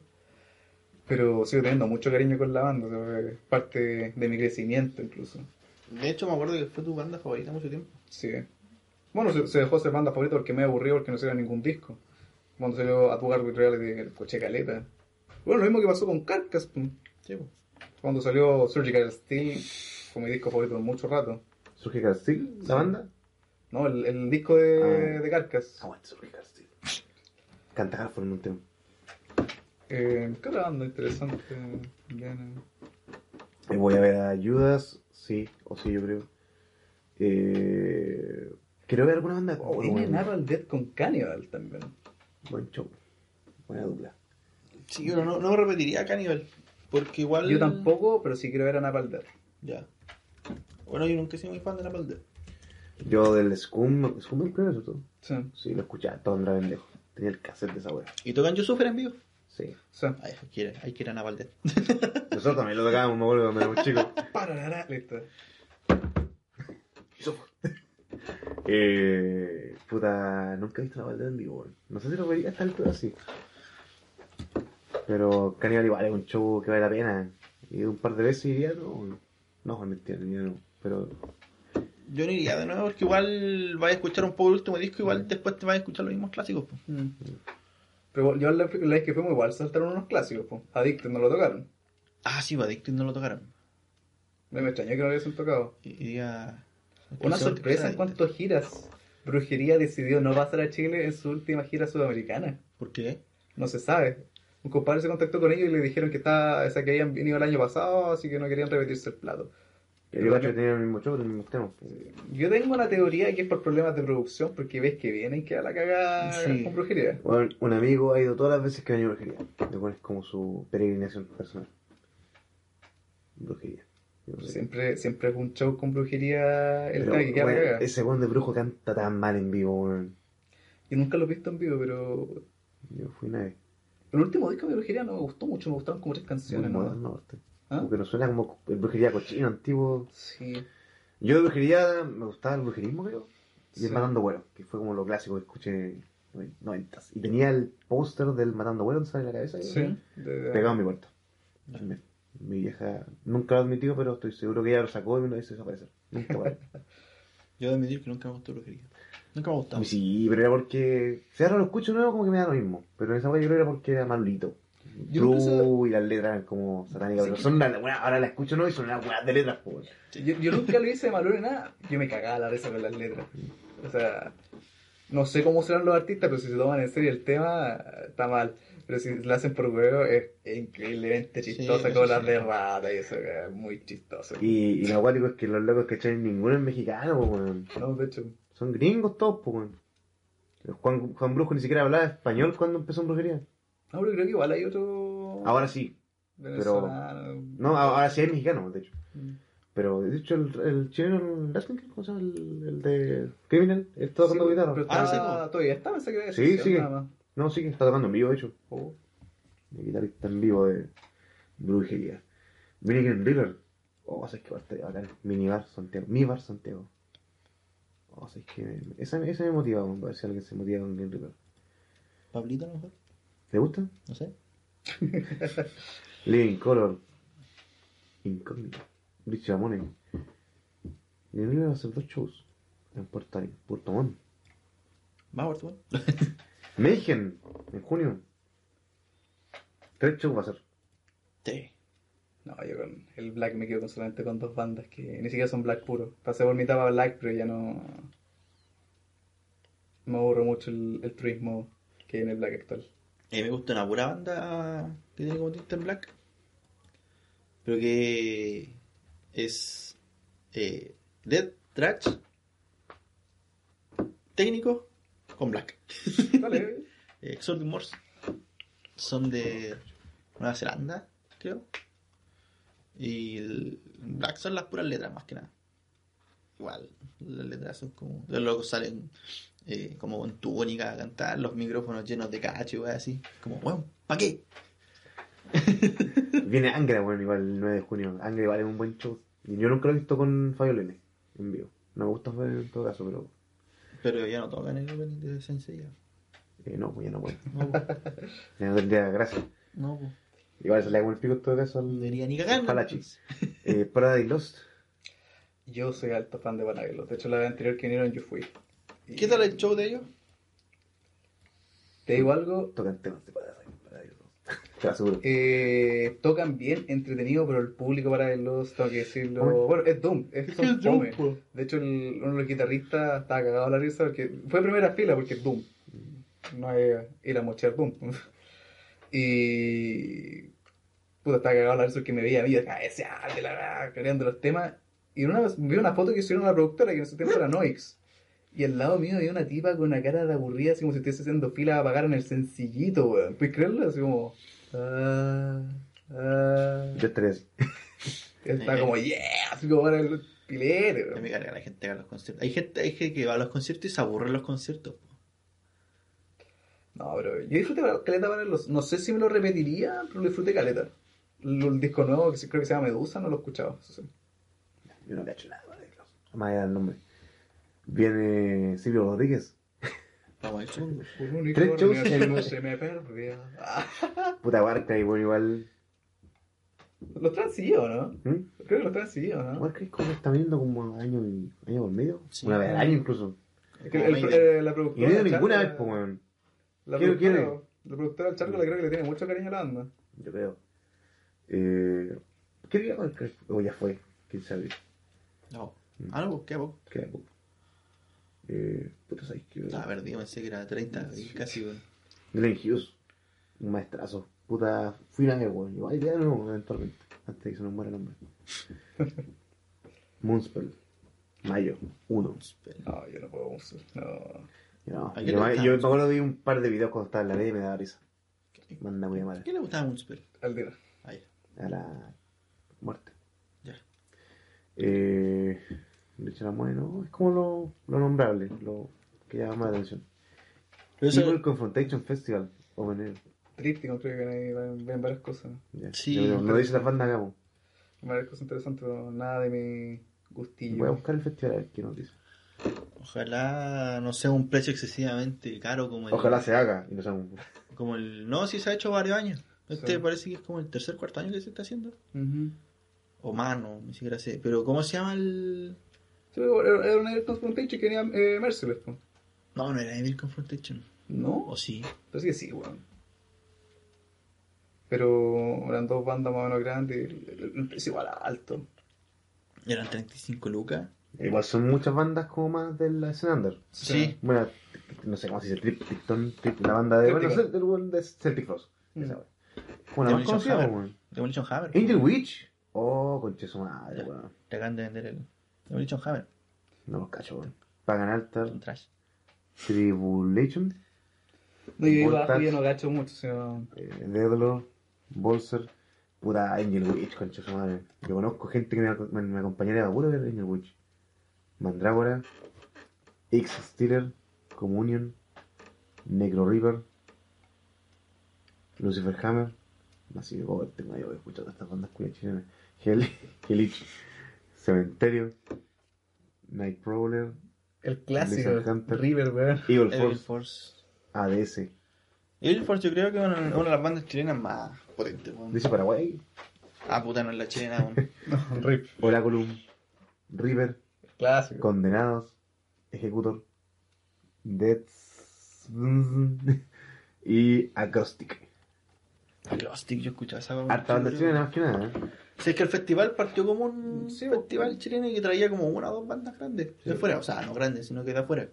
Pero sigo teniendo mucho cariño con la banda, o sea, es parte de mi crecimiento incluso. De hecho, me acuerdo que fue tu banda favorita mucho tiempo. Sí. Bueno, se, se dejó ser banda favorita porque me aburrió porque no salió ningún disco. Cuando salió A Tu with Reality, coche caleta. Bueno, lo mismo que pasó con Carcass. pues. Sí, pues. Cuando salió Surgical Steel, fue mi disco favorito por mucho rato. Surgical Steel, la Sí. banda. No, el, el disco de, Ah. de Carcass. Aguante Surgical Steel. Canta Halford en un tema. Eh, ¿Qué otra banda interesante? Eh, Voy a ver a Judas, sí, o sí, yo creo. Eh, quiero ver alguna banda. Oh, Viene buen, Napalm Death con Cannibal también. buen show. Buena dupla. Sí, yo no, no repetiría Cannibal. Porque igual. Yo tampoco, pero sí quiero ver a Napalm Death. Ya. Bueno, yo nunca he sido muy fan de Napalm Death. Yo del Scum, Scum el primero, ¿cierto? Sí. Sí, lo escuchaba todo en pendejo. Tenía el cassette de esa wea. ¿Y tocan You Suffer en vivo? Sí. Sí. Ay, hay que ir, hay que ir a. Nosotros también lo tocábamos, me acuerdo cuando éramos chicos. Pararara, listo. Eh, puta, nunca he visto una banda en vivo. No sé si lo vería a esta altura así. Pero Cannibal igual es un show que vale la pena. Y un par de veces iría, no. No, mentira, ni no. Pero Yo no iría de nuevo porque igual vas a escuchar un poco el último disco, igual después te vas a escuchar los mismos clásicos. pues. Mm. Pero yo la, la vez que fuimos igual saltaron unos clásicos, po. Addicted no lo tocaron. Ah, sí, Addicted no lo tocaron. Me, me extrañó que no lo hubiesen tocado. Iría. Una sorpresa en cuanto a giras. Brujería decidió no pasar a Chile en su última gira sudamericana. ¿Por qué? No se sabe. Un compadre se contactó con ellos y le dijeron que estaba, o sea, que habían venido el año pasado, así que no querían repetirse el plato. Que tenía el mismo show, los mismos temas. Yo tengo una teoría que es por problemas de producción, porque ves que vienen que a la cagada Sí. con brujería. Bueno, un amigo ha ido todas las veces que ha venido a brujería. Le pones como su peregrinación personal. Brujería. No. Siempre, siempre es un show con brujería el Pero, tema que queda la weón, cagada. ese buen de brujo canta tan mal en vivo, weón. Yo nunca lo he visto en vivo, pero Yo fui una vez. el último disco de brujería no me gustó mucho, me gustaron como tres Muy canciones. ¿no? moderno, aparte. ¿Ah? Como que no suena como el brujería cochino, antiguo. Sí. Yo de brujería me gustaba el brujerismo, creo. Y el. Matando Güero, que fue como lo clásico que escuché en noventas. Y tenía el póster del Matando Güero, ¿sabes? En la cabeza. Sí. De- de- Pegado en mi puerta. Mi vieja nunca lo ha admitido, pero estoy seguro que ella lo sacó y me lo hizo desaparecer. Nunca. Yo debo admitir que nunca me gustó brujería. Nunca me ha gustado. sí, pero era porque. Si ahora lo escucho nuevo, como que me da lo mismo. Pero en esa wea yo creo que era porque era malito. Y las letras como satánicas. Sí, pero son una, una- ahora la escucho nuevo y son una weá de letras, pues. Yo, yo nunca lo hice de maluro ni nada. Yo me cagaba la risa con las letras. O sea, no sé cómo serán los artistas, pero si se toman en serio el tema, está mal. Pero si lo hacen por huevo, es, increíblemente chistosa eso con las sí. de rata y eso es muy chistoso. Y, y lo acuático es que los locos que echan ninguno es mexicano, pues, weón. No, de hecho, Son gringos todos, pues, weón. Juan, Juan Brujo ni siquiera hablaba español cuando empezó en brujería. No, pero creo que igual hay otro Ahora sí. venezolano. No, ahora sí hay mexicanos, de hecho. Mm. Pero de hecho, el, el chileno, el Raskin, ¿cómo se llama? El, el de Criminal, está tocando guitarra. Pero Ah, está- sí, po. todavía está, pensé que había Sí, sigue. nada más. No, sí, que está tocando en vivo, de hecho. Oh. El guitarrista en vivo de brujería. Minigun River. Oh, sabes que parte bacán. Minibar Santiago. Mi bar Santiago. Oh, sabes que. Esa, esa me motiva, a ver si alguien se motiva con Green River. Pablito, a lo mejor. ¿Le gusta? No sé. Living Color. Incógnito. Rich Ramone. Green River va a hacer dos shows. En Puerto, Puerto Montt. Va, Bartolomé. Mayhem. En junio. Tres shows va a ser. Sí. No, yo con el black me quedo con solamente con dos bandas que ni siquiera son black puro. Pasé por mitad para black, pero ya no. Me aburre mucho el, el turismo que hay en el black actual. Eh, me gusta una pura banda que tiene como tinta en black. Pero que es eh, Dead Trash técnico con black. Dale, Eh, Exotic Morse. Son de Nueva Zelanda, creo. Y el black son las puras letras más que nada. Igual, las letras son como. Los locos salen eh, como con túnica a cantar, los micrófonos llenos de cacho y weas así. Como, weón, ¿pa' qué? Viene Angra, bueno, igual el 9 de junio. Angra igual es un buen show. Y yo nunca lo he visto con Fabio Lene en vivo. No me gusta Fabio en todo caso, pero Pero ya no tocan el opening de Sensei ya. eh, no, pues ya no puedo. No, po. Ya no tendría gracia. no, po. Igual se le hago el pico en todo caso No al debería ni cagar. Eh, Paradise Lost. Yo soy alto fan de Panagelos. De hecho, la vez anterior que vinieron yo fui. ¿Qué tal el show de ellos? Te digo algo, Tocan temas de. Te aseguro. eh, tocan bien, entretenido, pero el público para los, tengo que decirlo. Bueno, es Doom, es, son Es Doom, po. De hecho, el- uno de los guitarristas estaba cagado a la risa porque fue primera fila porque es Doom. No hay ir a mochar Doom. y. Puta, estaba cagado a la risa porque me veía a mí, ese de la creando los temas. Y una vi una foto que hicieron a la productora que en ese tiempo era Noix. Y al lado mío había una tipa con una cara de aburrida, así como si estuviese haciendo fila a pagar en el sencillito, weón. ¿Puedes creerlo? Así como. Ah, ah. Yo así. Está como, yeah, así como para el weón. me carga la gente que va a los conciertos. Hay gente, hay gente que va a los conciertos y se aburre en los conciertos. po. No, pero yo disfruté caleta para los. No sé si me lo repetiría, pero lo disfruté caleta. El disco nuevo, que se- creo que se llama Medusa, no lo he escuchado. eso sí. Yo no cacho nada. Más allá del nombre. Viene Silvio Rodríguez. Tres shows en- se me perdía. Ah, Puta barca y bueno, igual. Los seguidos, ¿no? ¿Mm? Creo que los seguidos, ¿no? Igual que como está viendo como año y año por medio. Sí. Una vez al año incluso. Es que el- Como eh, la Y productora. no he ninguna vez, pues, weón. La ¿Quiere- productora, quiere? la productora del Charco le creo que le tiene mucho cariño a la banda. Yo creo. Eh, ¿Qué día? O ya fue. ¿Quién sabe? No. Ah, no, ¿qué poco? Queda poco. Eh, puta, ¿sabes qué? Estaba perdido, pensé que era 30, y casi, weón. Glenn Hughes. Un maestrazo. Puta, fui una vez, weón. Igual ya no, eventualmente. Antes de que se nos muera el hombre. Moonspell. Mayo. 1. No, yo no puedo usar. No. Yo, ¿A qué yo, me- yo me Moonspell? acuerdo vi un par de videos cuando estaba en la ley y me daba risa. Manda muy mala. ¿Qué le gustaba a Moonspell? Al día. Ahí. A la muerte. Ya. Eh, Richard Ramone, no, es como lo, lo nombrable, lo que llama más la atención. Evil Confrontation Festival, o en Tríptico, creo que ahí ven, ven varias cosas. ya. Sí. Yo- no dice la banda Gamo. Varias cosas interesantes, pero nada de mi gustillo. Voy a buscar el festival a ver qué nos dice. Ojalá no sea un precio excesivamente caro como el. Ojalá se haga y no sea un... Como el. No, sí se ha hecho varios años. Este Sí. parece que es como el tercer, cuarto año que se está haciendo. Ujú. O más, no, ni siquiera sé. Pero ¿cómo se llama el.? Era era una Air Confrontation que venía eh, Merciless. No, no era Evil Confrontation. ¿No? O sí. Parece que sí, weón. Pero eran dos bandas más o menos grandes. El, precio igual alto. Eran 35 lucas. Igual son muchas bandas como más de la escena under. Sí. Bueno, no sé cómo se dice, Trip, Tripton, Trip, la banda de... Bueno, del de Celtic Frost. Mm. Como la más conocida, Hammer. weón. Demolition Hammer. Angel Witch. Oh, conche su madre, weón. Te acaban de vender el. Demolition Hammer. No los cacho, weón. Pagan Altar, Un trash. Tribulation, No, yo iba no gacho mucho, sino. eh, Bolser, Puta Angel Witch, concha su madre. Yo conozco gente que me, me, me acompañaría a puro ver Angel Witch. Mandrágora, X Stealer, Communion, Necro Reaper, Lucifer Hammer, Massive Gold, tengo yo escuchado estas bandas culias chilenas. Hell, Hellich, Cementerio, Nightcrawler, El clásico. Hunter. River, weón. Evil Evil Force. ADS. Evil Force yo creo que es una, una de las bandas chilenas más potentes, weón. Dice Paraguay, Ah, puta, no es la chilena, weón. No, Rip. Oraculum, River, El clásico. Condenados, Ejecutor, Deaths y Acrostic. Acrostic, yo escuchaba esa. Harta banda chilena más que nada. ¿eh? Si es que el festival partió como un Sí, festival chileno y que traía como una o dos bandas grandes de Sí. fuera. O sea, no grandes, sino que de afuera.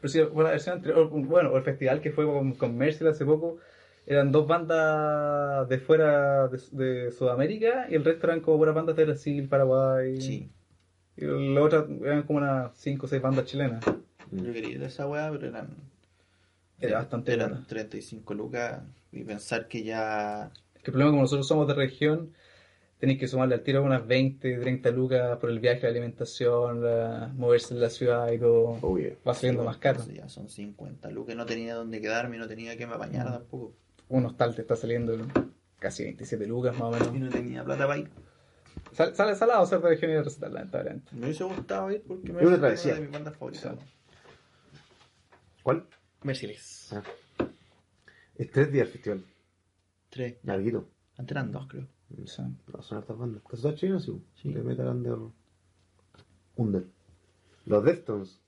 Pero sí, fue la versión anterior, o- bueno, o el festival que fue con, con hace poco, eran dos bandas de fuera de, de Sudamérica y el resto eran como puras bandas de Brasil, Paraguay. Sí. Y la otra eran como unas 5 o 6 bandas chilenas. Yo quería ir a esa weá, pero eran. Era bastante Eran buena. 35 lucas. Y pensar que ya. Es que el problema como nosotros somos de región, tenéis que sumarle al tiro unas 20, 30 lucas por el viaje, la alimentación, la- moverse en la ciudad y todo. Va saliendo más caro. Ya son 50 lucas. No tenía dónde quedarme, no tenía que me bañar Mm. tampoco. Un hostal te está saliendo casi 27 lucas más o menos. Y no tenía plata para ir. Sale, sale salado ser de y de recetar, lamentablemente. Me hubiese gustado ir porque me una una travesía. de mis bandas favoritas. ¿Cuál? Merciless. Ah. Es tres días el festival. Tres. Larguito. Antes eran dos, creo. No, son hartas bandas. Casi todas chilenas, sí. Sí. De Metal Under. Under. Los Deftones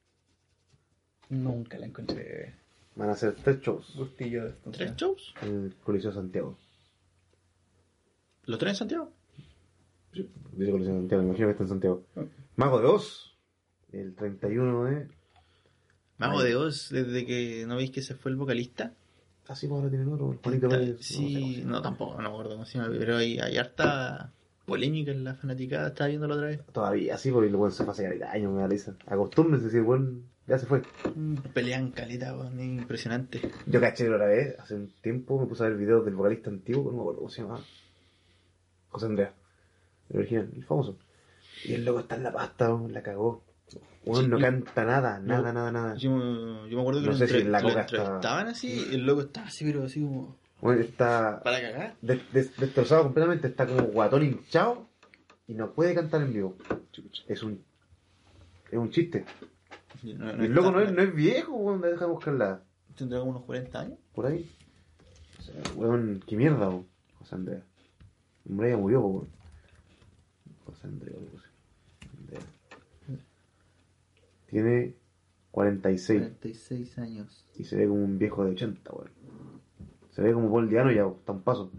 nunca la encontré van a hacer tres shows gustillo de. ¿Tres shows? en el Coliseo de Santiago. ¿Los tres en Santiago? Sí, dice Coliseo de Santiago, me imagino que está en Santiago. Mago de Oz. El 31 de. Mago Ay. de Oz, desde que no veis que se fue el vocalista. Así como ahora tienen otro. Juanito Pérez. sí, no no, tampoco, no me acuerdo cómo se llama, pero hay, hay harta polémica en la fanaticada, estaba viéndolo otra vez. Todavía, sí, porque el buen se pasa ya de años, me da risa. Acostúmbrense, si el buen ya se fue. Pelean caleta, weón, es impresionante. Yo caché la otra vez, hace un tiempo, me puse a ver videos del vocalista antiguo, no me acuerdo cómo se llamaba. José Andrea. El original, el famoso. Y el loco está en la pasta, weón, la cagó. Weón, Sí, no canta nada, nada, Yo- nada, nada. Yo, me- yo me acuerdo que No lo, sé si entre- la lo entrevistaban así, y el loco estaba así, pero así como, está para cagar. des- des- destrozado completamente, está como guatón hinchado y no puede cantar en vivo. Es un, es un chiste. Y Y el loco no es, no es viejo, weón, me deja buscarla Tendrá como unos 40 años. por ahí. O sea, weón, qué mierda, weón. José Andrea. El hombre ya murió, weón. José Andrea, weón. Andrea. Tiene 46 46 años. y se ve como un viejo de 80, weón. Se ve como Paul Diano ya, está un paso.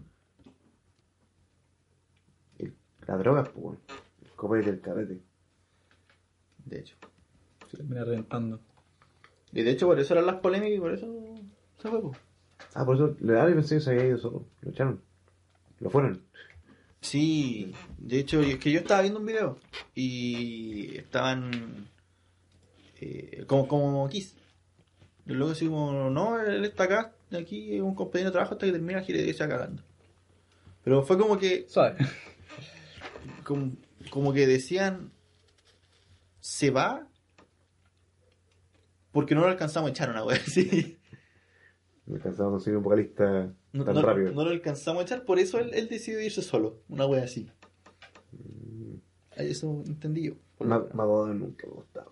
Y las drogas, pues, weón. El copete, el carrete. De hecho. Termina reventando. Y de hecho por eso eran las polémicas y por eso se fue. po. Ah, por eso, le daba pensé que se había ido solo. Lo echaron. Lo fueron. Sí, de hecho es que yo estaba viendo un video y estaban eh, como, como Kiss. Luego así como, no, él está acá, aquí es un compañero de trabajo hasta que termina la gira y se va cagando. Pero fue como que, como, como que decían, se va porque no lo alcanzamos a echar una wea así. Me alcanzaba a conseguir un vocalista No, tan no- rápido. no lo alcanzamos a echar, por eso él, él decidió irse solo, una wea así. Eso entendí yo. por lo Ma- menos. Mago de nunca me gustaba.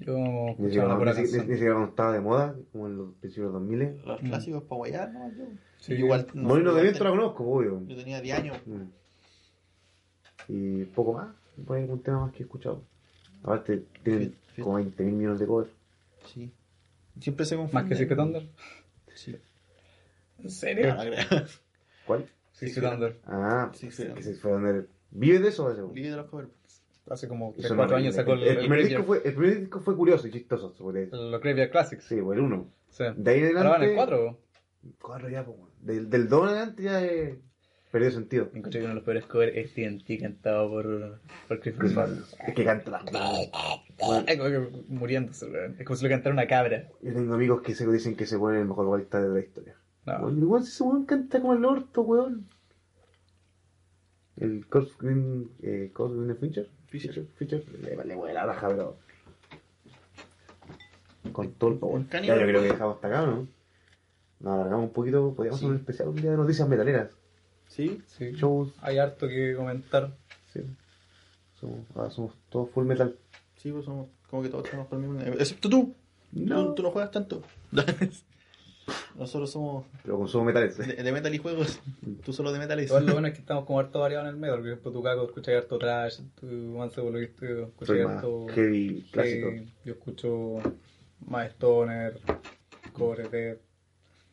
Yo Ni escuchaba siquiera, una ni, pura siquiera- ni canción. siquiera cuando estaba de moda, como en los principios de los 2000. Los Mm. clásicos para guayar, ¿no? Yo, Sí. igual. no, Molino de viento la conozco, obvio. Yo tenía 10 años. Mm. Y poco más. No hay algún tema más que he escuchado. Aparte, tienen Fit- fit. como 20 mil millones de covers. Sí. Siempre se confunde. Más que Secret Thunder. Sí. ¿En serio? ¿Cuál? Secret Thunder. Ah, ese fue donde. ¿Vive de eso eso? Vive de los covers. Hace como Eso 3 no 4 me- años sacó el, el, el, primer disco fue, el primer disco fue curioso y chistoso. decir. los Graveyard Classics. Sí, el 1. Sí. De ahí en Ahora van adelante. en 4. Cuatro ya, pues. Del, del 2 en adelante ya eh, perdió sentido. Encontré que uno de los peores covers es TNT cantado por, por Chris. Es que canta la Es como que muriéndose, weón. Es como si lo cantara una cabra. Yo tengo amigos que se dicen que se pone el mejor vocalista de la historia. No. Igual si ese weón canta como el orto, weón. El Green, eh, Fincher. Fisher. Fischer. Le vale hueá la raja, pero. Con todo el power. Ya, yo creo que dejamos hasta acá, ¿no? Nos alargamos un poquito. Podríamos hacer un especial un día de noticias metaleras. Sí. Sí. Shows. Hay harto que comentar. Sí. Somos, ahora somos todos full metal. Sí, pues somos como que todos tenemos por el mismo. Excepto tú. No. Tú, tú no juegas tanto. Nosotros somos Pero consumo metales. de, de metal y juegos. Tú solo de metales. Igual lo bueno es que estamos como harto variados en el metal. Por ejemplo, tu caco escuchas harto trash, tu Manso por lo Soy más harto. heavy clásico. Yo escucho más stoner, core,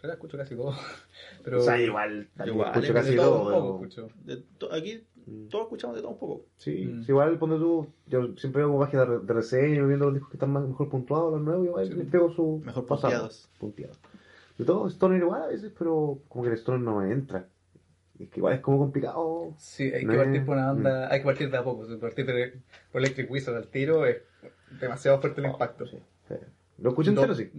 realidad escucho casi todo. Pero. O sea, igual. Igual, escucho de casi de todo. poco escucho. De to- aquí Mm. todos escuchamos de todo un poco. Sí, Mm. sí, igual ponte tú, yo siempre veo como páginas de, de reseña, viendo los discos que están más, mejor puntuados, los nuevos, igual Sí. les pego su Mejor pasado, punteados. punteados. De todo, Stoner igual a veces, pero como que el Stoner no me entra. Es que igual es como complicado. Sí, hay No que es- partir por una banda. Hay que partir de a poco. Si partir de por Electric Wizard al tiro es demasiado fuerte el impacto. Sí. Sí. Lo escucho entero, sí.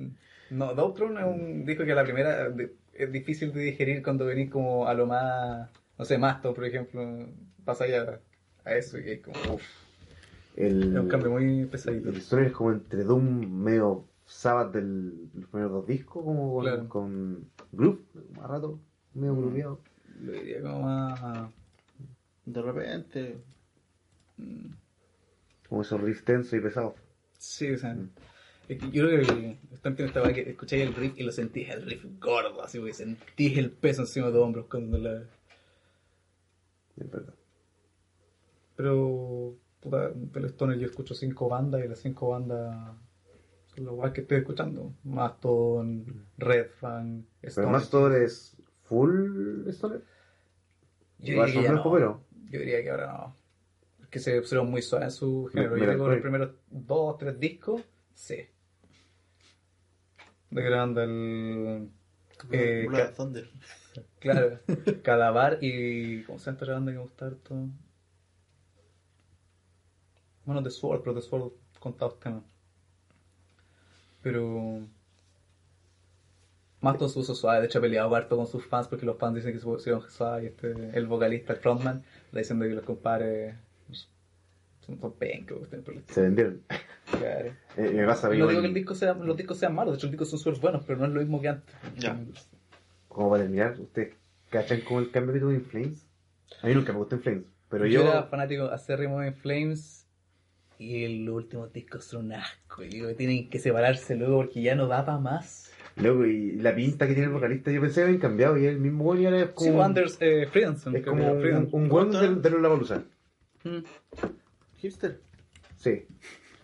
No, Doctron es un disco que a la primera es difícil de digerir cuando venís como a lo más, no sé, Masto, por ejemplo, pasa ya a eso y es como, uff, El, es un cambio muy pesadito. el Stoner es como entre Doom medio Sabbath de los primeros dos discos, como con, Claro. con Groove, más rato, medio Mm. grooveado. Lo diría como más... De repente. mm, Como esos riffs tensos y pesados. Sí, o sea, es que yo creo que el- Stone tiene esta weá que escucháis el riff y lo sentís el riff gordo, así porque sentís el peso encima de tus hombros cuando la... Es verdad. Pero, puta, del Stoner yo escucho cinco bandas y las cinco bandas las weas que estoy escuchando. Maston, Red Fan, Pero Stoner es full Stoner. Yo Igual diría que no. pero- Yo diría que ahora no. Es que se pusieron muy suaves en su género. Yo digo los primeros dos o tres discos, sí. De que anda el... Eh, Blood Thunder. Claro, Cadavar y. ¿Cómo se llama esta banda que me gusta harto? Bueno, The Sword, pero The Sword contaba los temas. Pero. Más todo se puso suave, de hecho ha peleado harto con sus fans porque los fans dicen que se pusieron suave y este, el vocalista, el frontman, está diciendo que los compadres son son pencos. Se vendieron. Claro. Eh, me pasa No digo que el disco sea, los discos sean malos, de hecho los discos son súper buenos, pero no es lo mismo que antes. Ya. como para terminar, ¿ustedes cachan como el cambio que tuvo en Flames? A mí nunca me gustó en Flames, pero yo, yo... era fanático acérrimo de Flames y el último disco son un asco. Y digo que tienen que separarse luego porque ya no da para más. Loco, y la pinta que tiene el vocalista, yo pensé que habían cambiado y el mismo bueno y ahora es Sí, como... Wanders eh, Freedomson. es como un, era Freedom. un buen de, de la Palusa. Hipster. Sí.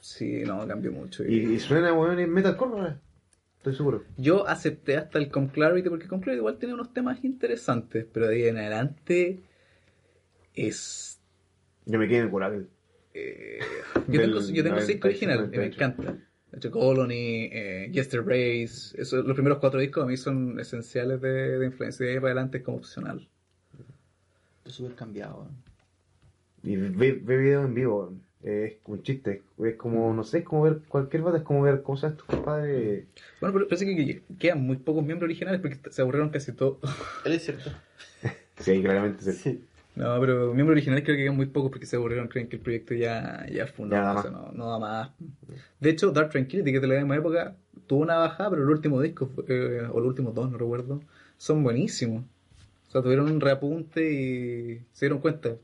Sí, no, cambió mucho. Y, y suena weón en metalcore. Estoy seguro. Yo acepté hasta el Com Clarity porque Com Clarity igual tiene unos temas interesantes, pero de ahí en adelante es Yo me quedé en el Coracle. Eh, yo tengo, yo tengo cinco 96, originales y me 98. encanta. De hecho, Colony, eh, Jester Brace, eso, los primeros cuatro discos a mí son esenciales de, de influencia. De ahí para adelante es como opcional. Estoy súper cambiado. Y ve, ve video en vivo. Es un chiste. Es como, no sé, es como ver cualquier banda, es como ver cosas tus compadres. Bueno, pero parece que, que quedan muy pocos miembros originales porque se aburrieron casi todos. Él es cierto. Sí, claramente. Sí. No, pero miembros originales creo que quedan muy pocos porque se aburrieron, creen que el proyecto ya, ya fue Ya da no, o sea, no, no da más. De hecho, Dark Tranquility, que es de la misma época, tuvo una bajada, pero el último disco, fue- eh, o los últimos dos, no recuerdo, son buenísimos. O sea, tuvieron un reapunte y se dieron cuenta.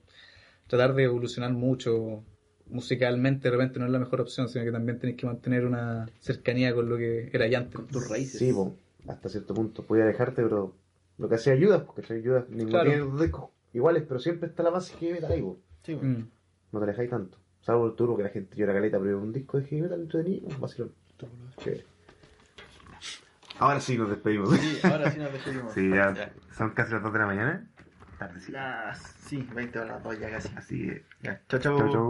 Tratar de evolucionar mucho musicalmente de repente no es la mejor opción, sino que también tenés que mantener una cercanía con lo que era ya antes. Con tus raíces. Sí, po, hasta cierto punto. Podía alejarte, pero lo que hacía ayuda, porque ayuda, ninguno Claro. Iguales, pero siempre está la base que metal ahí, po. Sí. Mm. No te alejáis tanto. Salvo el turbo que la gente llora caleta, pero un disco de heavy metal entretenido, vacilón. Chévere. Ahora sí nos despedimos. Sí, ahora sí nos despedimos. Sí, ya son casi las 2 de la mañana. Tarde, sí. Las, sí, 20 horas, 2 ya casi. Así que, Ya, chao, chao. chau, chau.